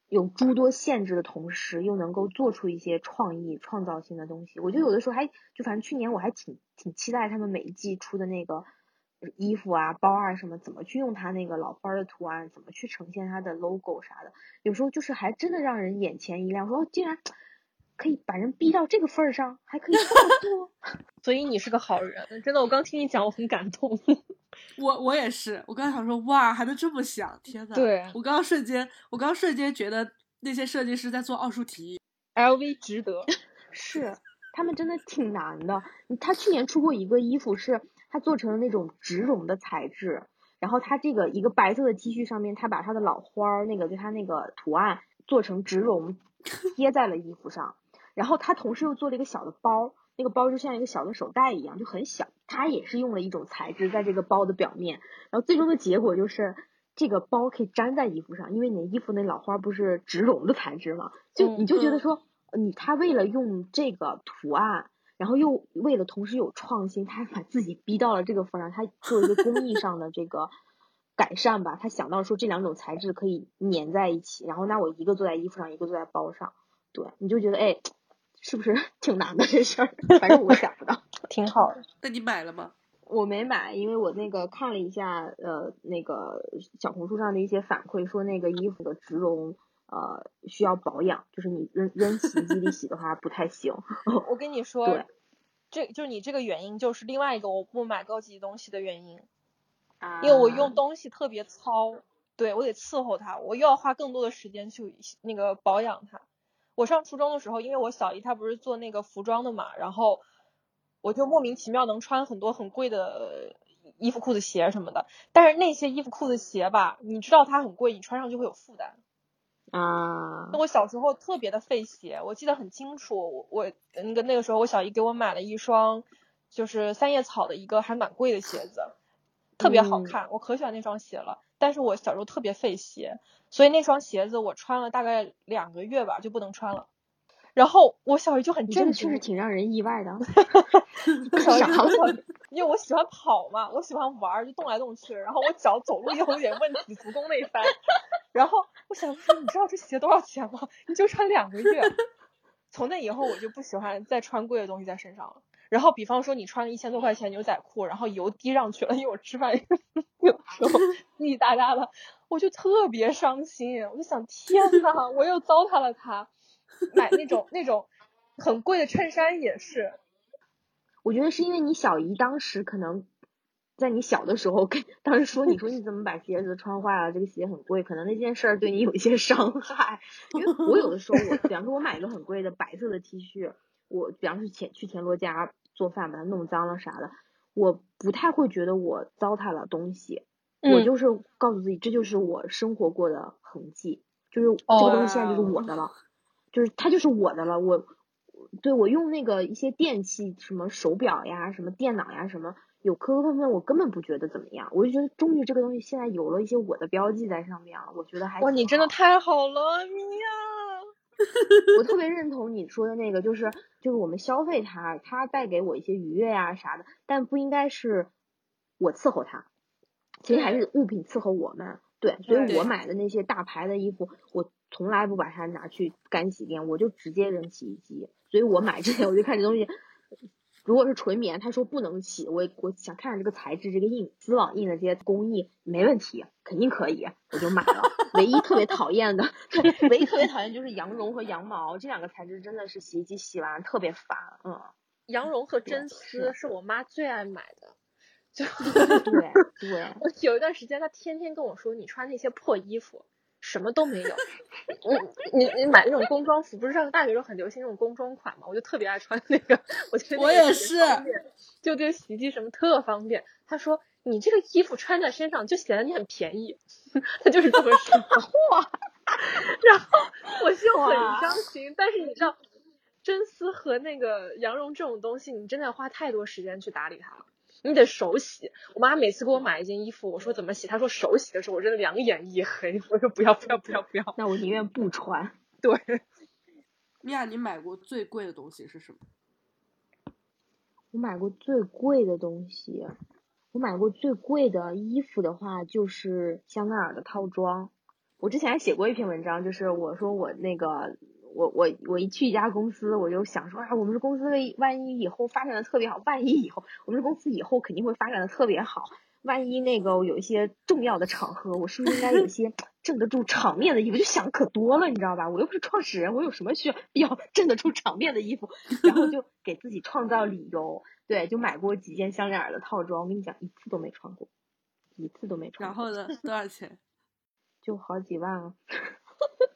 有诸多限制的同时，又能够做出一些创意、创造性的东西？我觉得有的时候还就反正去年我还挺挺期待他们每一季出的那个衣服啊、包啊什么，怎么去用它那个老花儿的图案，怎么去呈现它的 logo 啥的。有时候就是还真的让人眼前一亮，说竟然。可以把人逼到这个份儿上，还可以这么做，所以你是个好人，真的。我刚听你讲，我很感动。我我也是，我刚想说，哇，还能这么想，天呐。对，我刚刚瞬间，我刚刚瞬间觉得那些设计师在做奥数题。LV 值得，是他们真的挺难的。他去年出过一个衣服，是他做成了那种植绒的材质，然后他这个一个白色的 T 恤上面，他把他的老花儿那个就他那个图案做成植绒贴在了衣服上。然后他同时又做了一个小的包，那个包就像一个小的手袋一样，就很小。他也是用了一种材质在这个包的表面，然后最终的结果就是这个包可以粘在衣服上，因为你的衣服那老花不是植绒的材质嘛，就你就觉得说，你他为了用这个图案，然后又为了同时有创新，他还把自己逼到了这个份上，他做一个工艺上的这个改善吧，他想到说这两种材质可以粘在一起，然后那我一个坐在衣服上，一个坐在包上，对，你就觉得哎。是不是 挺难的这事儿？反正我想不到，挺好的。那你买了吗？我没买，因为我那个看了一下，呃，那个小红书上的一些反馈，说那个衣服的植绒，呃，需要保养，就是你扔扔洗衣机里洗的话不太行。我跟你说，这就是你这个原因，就是另外一个我不买高级东西的原因，因为我用东西特别糙，对我得伺候它，我又要花更多的时间去那个保养它。我上初中的时候，因为我小姨她不是做那个服装的嘛，然后我就莫名其妙能穿很多很贵的衣服、裤子、鞋什么的。但是那些衣服、裤子、鞋吧，你知道它很贵，你穿上就会有负担啊。那我小时候特别的费鞋，我记得很清楚，我那个那个时候我小姨给我买了一双，就是三叶草的一个还蛮贵的鞋子，特别好看，我可喜欢那双鞋了。但是我小时候特别费鞋。所以那双鞋子我穿了大概两个月吧，就不能穿了。然后我小姨就很你这个震惊，确实挺让人意外的。小姨啥就小姨因为我喜欢跑嘛，我喜欢玩儿，就动来动去，然后我脚走路也有点问题，足弓内翻。然后我想说，你知道这鞋多少钱吗？你就穿两个月。从那以后，我就不喜欢再穿贵的东西在身上了。然后，比方说你穿了一千多块钱牛仔裤，然后油滴上去了，因为我吃饭 有时候滴滴答答的，我就特别伤心。我就想，天呐，我又糟蹋了它。买那种那种很贵的衬衫也是，我觉得是因为你小姨当时可能在你小的时候跟当时说你说你怎么把鞋子穿坏了，这个鞋很贵，可能那件事儿对你有一些伤害。因为我有的时候我，比方说我买一个很贵的白色的 T 恤，我比方说前去田螺家做饭把它弄脏了啥的，我不太会觉得我糟蹋了东西，我嗯就是告诉自己这就是我生活过的痕迹，就是这个东西现在就是我的了。就是它就是我的了，我对我用那个一些电器，什么手表呀，什么电脑呀，什么有磕磕碰碰，我根本不觉得怎么样，我就觉得终于这个东西现在有了一些我的标记在上面了，我觉得还哇，你真的太好了，米娅。我特别认同你说的那个，就是就是我们消费它，它带给我一些愉悦呀啥的，但不应该是我伺候它，其实还是物品伺候我们。对，所以我买的那些大牌的衣服，我从来不把它拿去干洗店，我就直接扔洗衣机。所以我买之前我就看这东西，如果是纯棉，他说不能洗，我我想看看这个材质，这个印丝网印的这些工艺没问题，肯定可以，我就买了。唯一特别讨厌的，对，唯一特别讨厌就是羊绒和羊毛这两个材质，真的是洗衣机洗完特别烦，嗯，羊绒和真丝是我妈最爱买的，就对对，我有一段时间，她天天跟我说，你穿那些破衣服，什么都没有。你你你买那种工装服，不是上大学时候很流行那种工装款嘛？我就特别爱穿那个，我觉得我也是就对洗衣机什么特方便。他说你这个衣服穿在身上就显得你很便宜，他就是这么说。哇！然后我就很伤心，但是你知道。真丝和那个羊绒这种东西，你真的要花太多时间去打理它了。你得手洗。我妈每次给我买一件衣服，我说怎么洗，她说手洗的时候，我真的两眼一黑。我说不要不要不要不要。那我宁愿不穿。对，米娅，你买过最贵的东西是什么？我买过最贵的东西，我买过最贵的衣服的话，就是香奈儿的套装。我之前还写过一篇文章，就是我说我那个，我我我一去一家公司，我就想说啊，我们这公司万一以后发展的特别好，万一以后我们这公司以后肯定会发展的特别好，万一那个有一些重要的场合，我是不是应该有一些 镇得住场面的衣服？就想可多了，你知道吧？我又不是创始人，我有什么需要要镇得住场面的衣服？然后就给自己创造理由，对，就买过几件香奈儿的套装。我跟你讲，一次都没穿过，一次都没穿过。然后呢？多少钱？就好几万啊！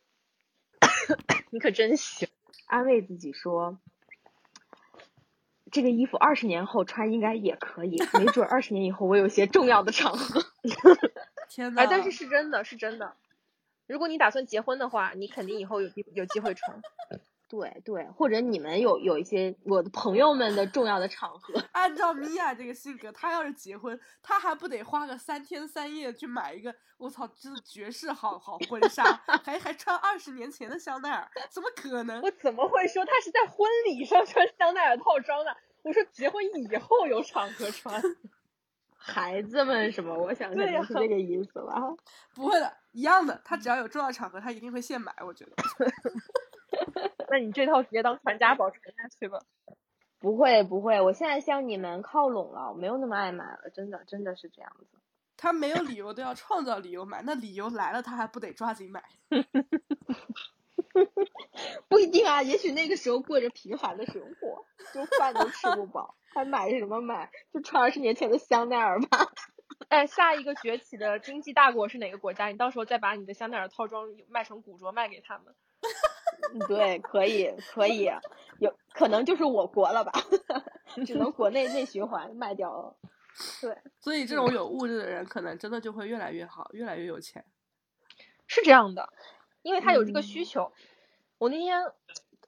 你可真行。安慰自己说，这个衣服二十年后穿应该也可以，没准二十年以后我有些重要的场合。天呐！哎，但是是真的，是真的。如果你打算结婚的话，你肯定以后有有机会穿。对对，或者你们有有一些我的朋友们的重要的场合，按照米娅这个性格，她要是结婚，她还不得花个三天三夜去买一个我操，这是绝世好好婚纱，还还穿二十年前的香奈儿，怎么可能？我怎么会说她是在婚礼上穿香奈儿套装呢？我说结婚以后有场合穿。孩子们什么？我想肯定是这个意思吧。不会的，一样的，她只要有重要场合，她一定会现买，我觉得。那你这套直接当传家宝传下去吧。不会不会，我现在向你们靠拢了，我没有那么爱买了，真的真的是这样子。他没有理由都要创造理由买，那理由来了，他还不得抓紧买？不一定啊，也许那个时候过着平凡的生活，就饭都吃不饱，还买什么买？就穿二十年前的香奈儿吧。哎，下一个崛起的经济大国是哪个国家？你到时候再把你的香奈儿套装卖成古着卖给他们。嗯 对，可以可以，有可能就是我国了吧，只能国内内循环卖掉了。对，所以这种有物质的人，可能真的就会越来越好，越来越有钱。是这样的，因为他有这个嗯需求。我那天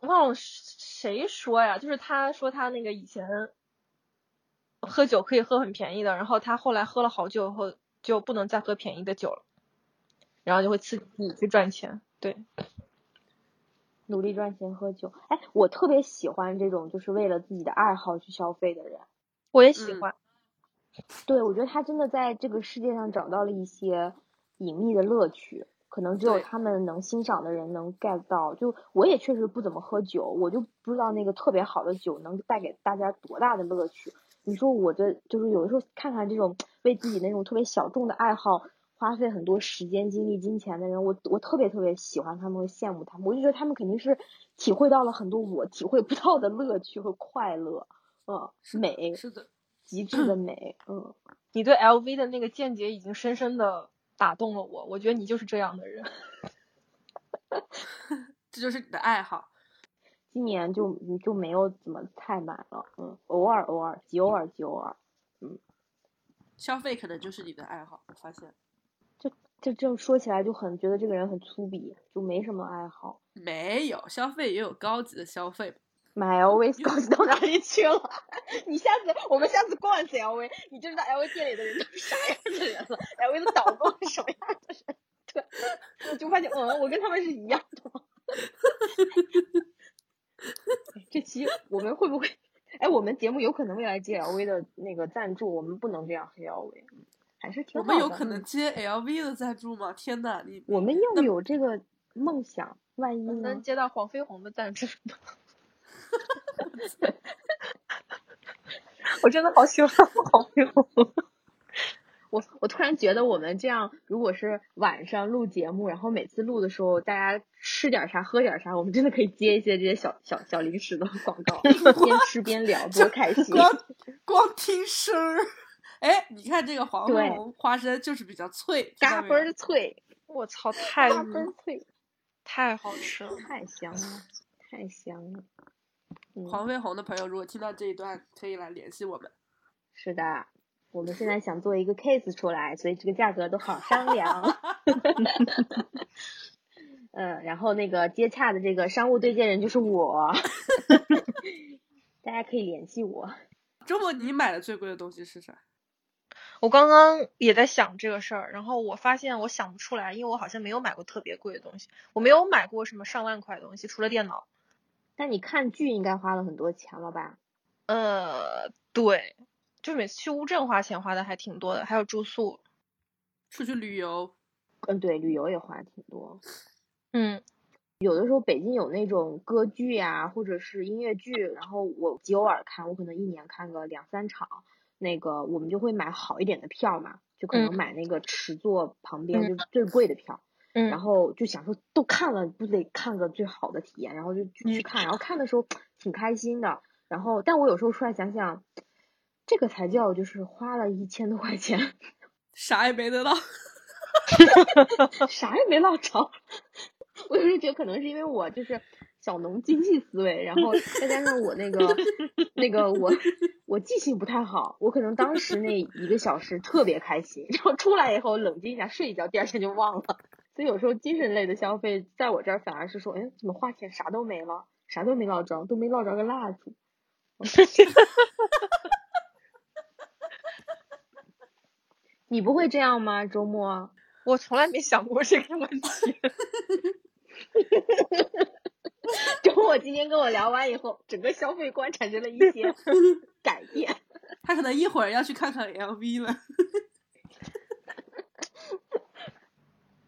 忘了谁说呀，就是他说他那个以前喝酒可以喝很便宜的，然后他后来喝了好久以后就不能再喝便宜的酒了，然后就会刺激自己去赚钱。对，努力赚钱喝酒。哎，我特别喜欢这种就是为了自己的爱好去消费的人。我也喜嗯欢。对，我觉得他真的在这个世界上找到了一些隐秘的乐趣，可能只有他们能欣赏的人能 get 到。就我也确实不怎么喝酒，我就不知道那个特别好的酒能带给大家多大的乐趣。你说我这就是有的时候看看这种为自己那种特别小众的爱好花费很多时间、精力、金钱的人，我我特别特别喜欢他们，会羡慕他们。我就觉得他们肯定是体会到了很多我体会不到的乐趣和快乐，嗯，美，是的，极致的美，嗯。你对 LV 的那个见解已经深深的打动了我，我觉得你就是这样的人。这就是你的爱好。今年就你就没有怎么太买了，嗯，偶尔偶尔，极偶尔极偶尔，嗯消费可能就是你的爱好，我发现这这说起来就很觉得这个人很粗鄙，就没什么爱好。没有消费也有高级的消费。买 LV 高级到哪里去了？你下次我们下次逛一次 LV，你就知道 LV 店里的人都是啥样的人了，LV 的导购是什么样的人。对，我就发现，嗯，我跟他们是一样的。这期我们会不会？哎，我们节目有可能未来接 LV 的那个赞助，我们不能这样黑 LV，还是挺我好的。们有可能嗯接 LV 的赞助吗？天呐，你我们要有这个梦想，万一能？接到黄飞鸿的赞助吗？我真的好喜欢黄飞鸿。我我突然觉得我们这样，如果是晚上录节目，然后每次录的时候大家吃点啥喝点啥，我们真的可以接一些这些小小小零食的广告，边吃边聊，多开心！光光听声儿。哎，你看这个黄飞对鸿花生就是比较脆，嘎嘣儿脆，我操，太嘎嘣儿脆，太好吃了。太香了，太香了。嗯，黄飞鸿的朋友如果听到这一段，可以来联系我们。是的，我们现在想做一个 case 出来，所以这个价格都好商量。嗯，然后那个接洽的这个商务对接人就是我，大家可以联系我。周末你买的最贵的东西是啥？我刚刚也在想这个事儿，然后我发现我想不出来，因为我好像没有买过特别贵的东西，我没有买过什么上万块的东西，除了电脑。但你看剧应该花了很多钱了吧？呃，对，就每次去乌镇花钱花的还挺多的，还有住宿。出去旅游，嗯，对，旅游也花挺多。嗯，有的时候北京有那种歌剧呀、或者是音乐剧，然后我极偶尔看，我可能一年看个两三场。那个我们就会买好一点的票嘛，就可能嗯买那个池座旁边嗯就是最贵的票。嗯然后就想说都看了，不得看个最好的体验，然后就去看，然后看的时候挺开心的。然后，但我有时候出来想想，这个才叫就是花了一千多块钱，啥也没得到。啥也没落着。我有时候觉得可能是因为我就是小农经济思维，然后再加上我那个 那个我我记性不太好，我可能当时那一个小时特别开心，然后出来以后冷静一下睡一觉，第二天就忘了。所以有时候精神类的消费，在我这儿反而是说，哎，怎么花钱啥都没了，啥都没落着，都没落着个蜡烛。你不会这样吗？周末？我从来没想过这个问题。周末今天跟我聊完以后，整个消费观产生了一些 改变。他可能一会儿要去看看 LV 了。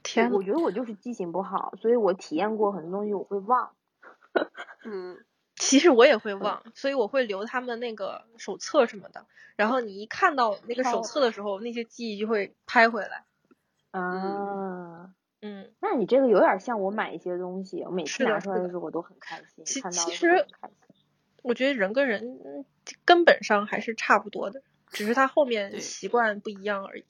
天我觉得我就是记性不好，所以我体验过很多东西我会忘。嗯，其实我也会忘，所以我会留他们那个手册什么的。然后你一看到那个手哦册的时候，那些记忆就会拍回来。啊，嗯，那你这个有点像我买一些东西，我每次拿出来是的的时候我都很开心，其实很开心。我觉得人跟人嗯根本上还是差不多的，只是他后面习惯不一样而已。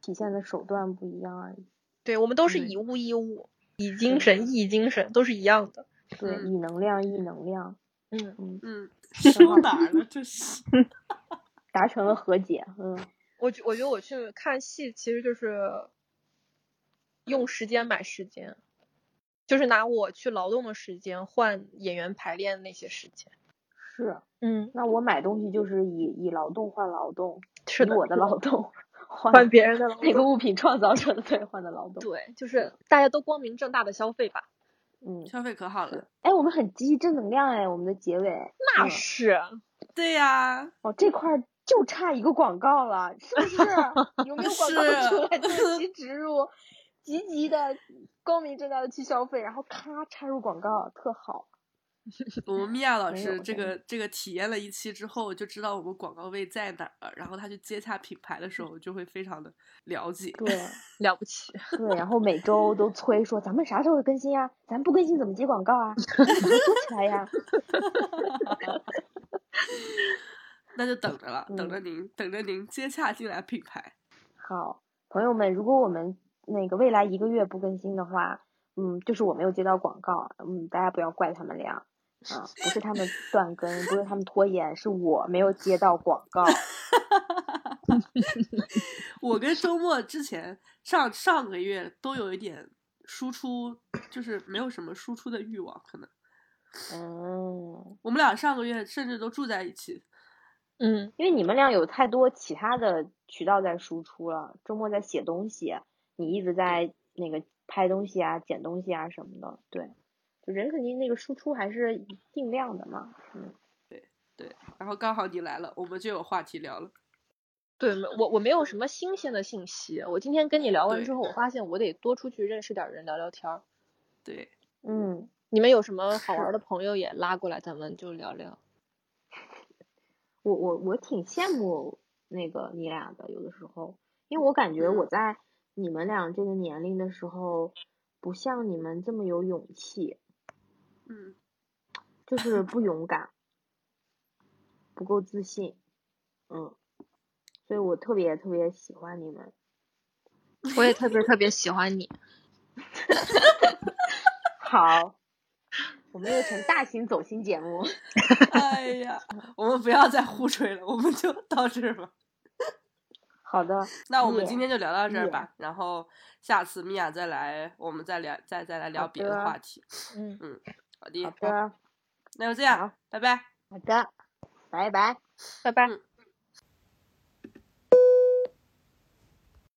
体现的手段不一样而已。对，我们都是嗯以物易物，以精神易精神，都是一样的。对，嗯以能量易能量，嗯，嗯，嗯，很说好哪儿了？这是。达成了和解，嗯，我觉我觉得我去看戏其实就是用时间买时间，就是拿我去劳动的时间换演员排练那些时间。是。嗯，那我买东西就是以以劳动换劳动，是的，以我的劳动换换别人的劳那个。物品创造者的兑换的劳动。对，就是大家都光明正大的消费吧。嗯，消费可好了。哎，我们很积极正能量哎，我们的结尾。那嗯是，对呀，哦，这块儿就差一个广告了，是不是？有没有广告是出来 定期植入，积极的、光明正大的去消费，然后咔插入广告，特好。我们米娅老师这个这个体验了一期之后，就知道我们广告位在哪儿了，然后他去接洽品牌的时候就会非常的了解。对 了不起。对，然后每周都催说咱们啥时候更新呀？咱不更新怎么接广告啊？做起来呀！那就等着了，等嗯着您，等着您接洽进来品牌。好，朋友们，如果我们那个未来一个月不更新的话，嗯，就是我没有接到广告，嗯，大家不要怪他们俩，啊，不是他们断更，不是他们拖延，是我没有接到广告。我跟周末之前上上个月都有一点输出，就是没有什么输出的欲望，可能嗯，我们俩上个月甚至都住在一起。嗯，因为你们俩有太多其他的渠道在输出了，周末在写东西，你一直在那个拍东西啊、剪东西啊什么的，对，就人肯定那个输出还是定量的嘛，嗯。对对，然后刚好你来了，我们就有话题聊了。对，没我我没有什么新鲜的信息。我今天跟你聊完之后，我发现我得多出去认识点人，聊聊天儿。对，嗯，你们有什么好玩的朋友也拉过来，咱们就聊聊。我我我挺羡慕那个你俩的，有的时候，因为我感觉我嗯在你们俩这个年龄的时候，不像你们这么有勇气，嗯，就是不勇敢，不够自信，嗯，所以我特别特别喜欢你们。我也特别特别喜欢你。好，我们又成大型走心节目。哎呀，我们不要再互吹了，我们就到这儿吧。好的，那我们今天就聊到这儿吧，然后下次米娅再来，我们再聊，再再来聊别的的话题。嗯，好的，好的，那就这样好，拜拜。好的，拜拜。拜拜。嗯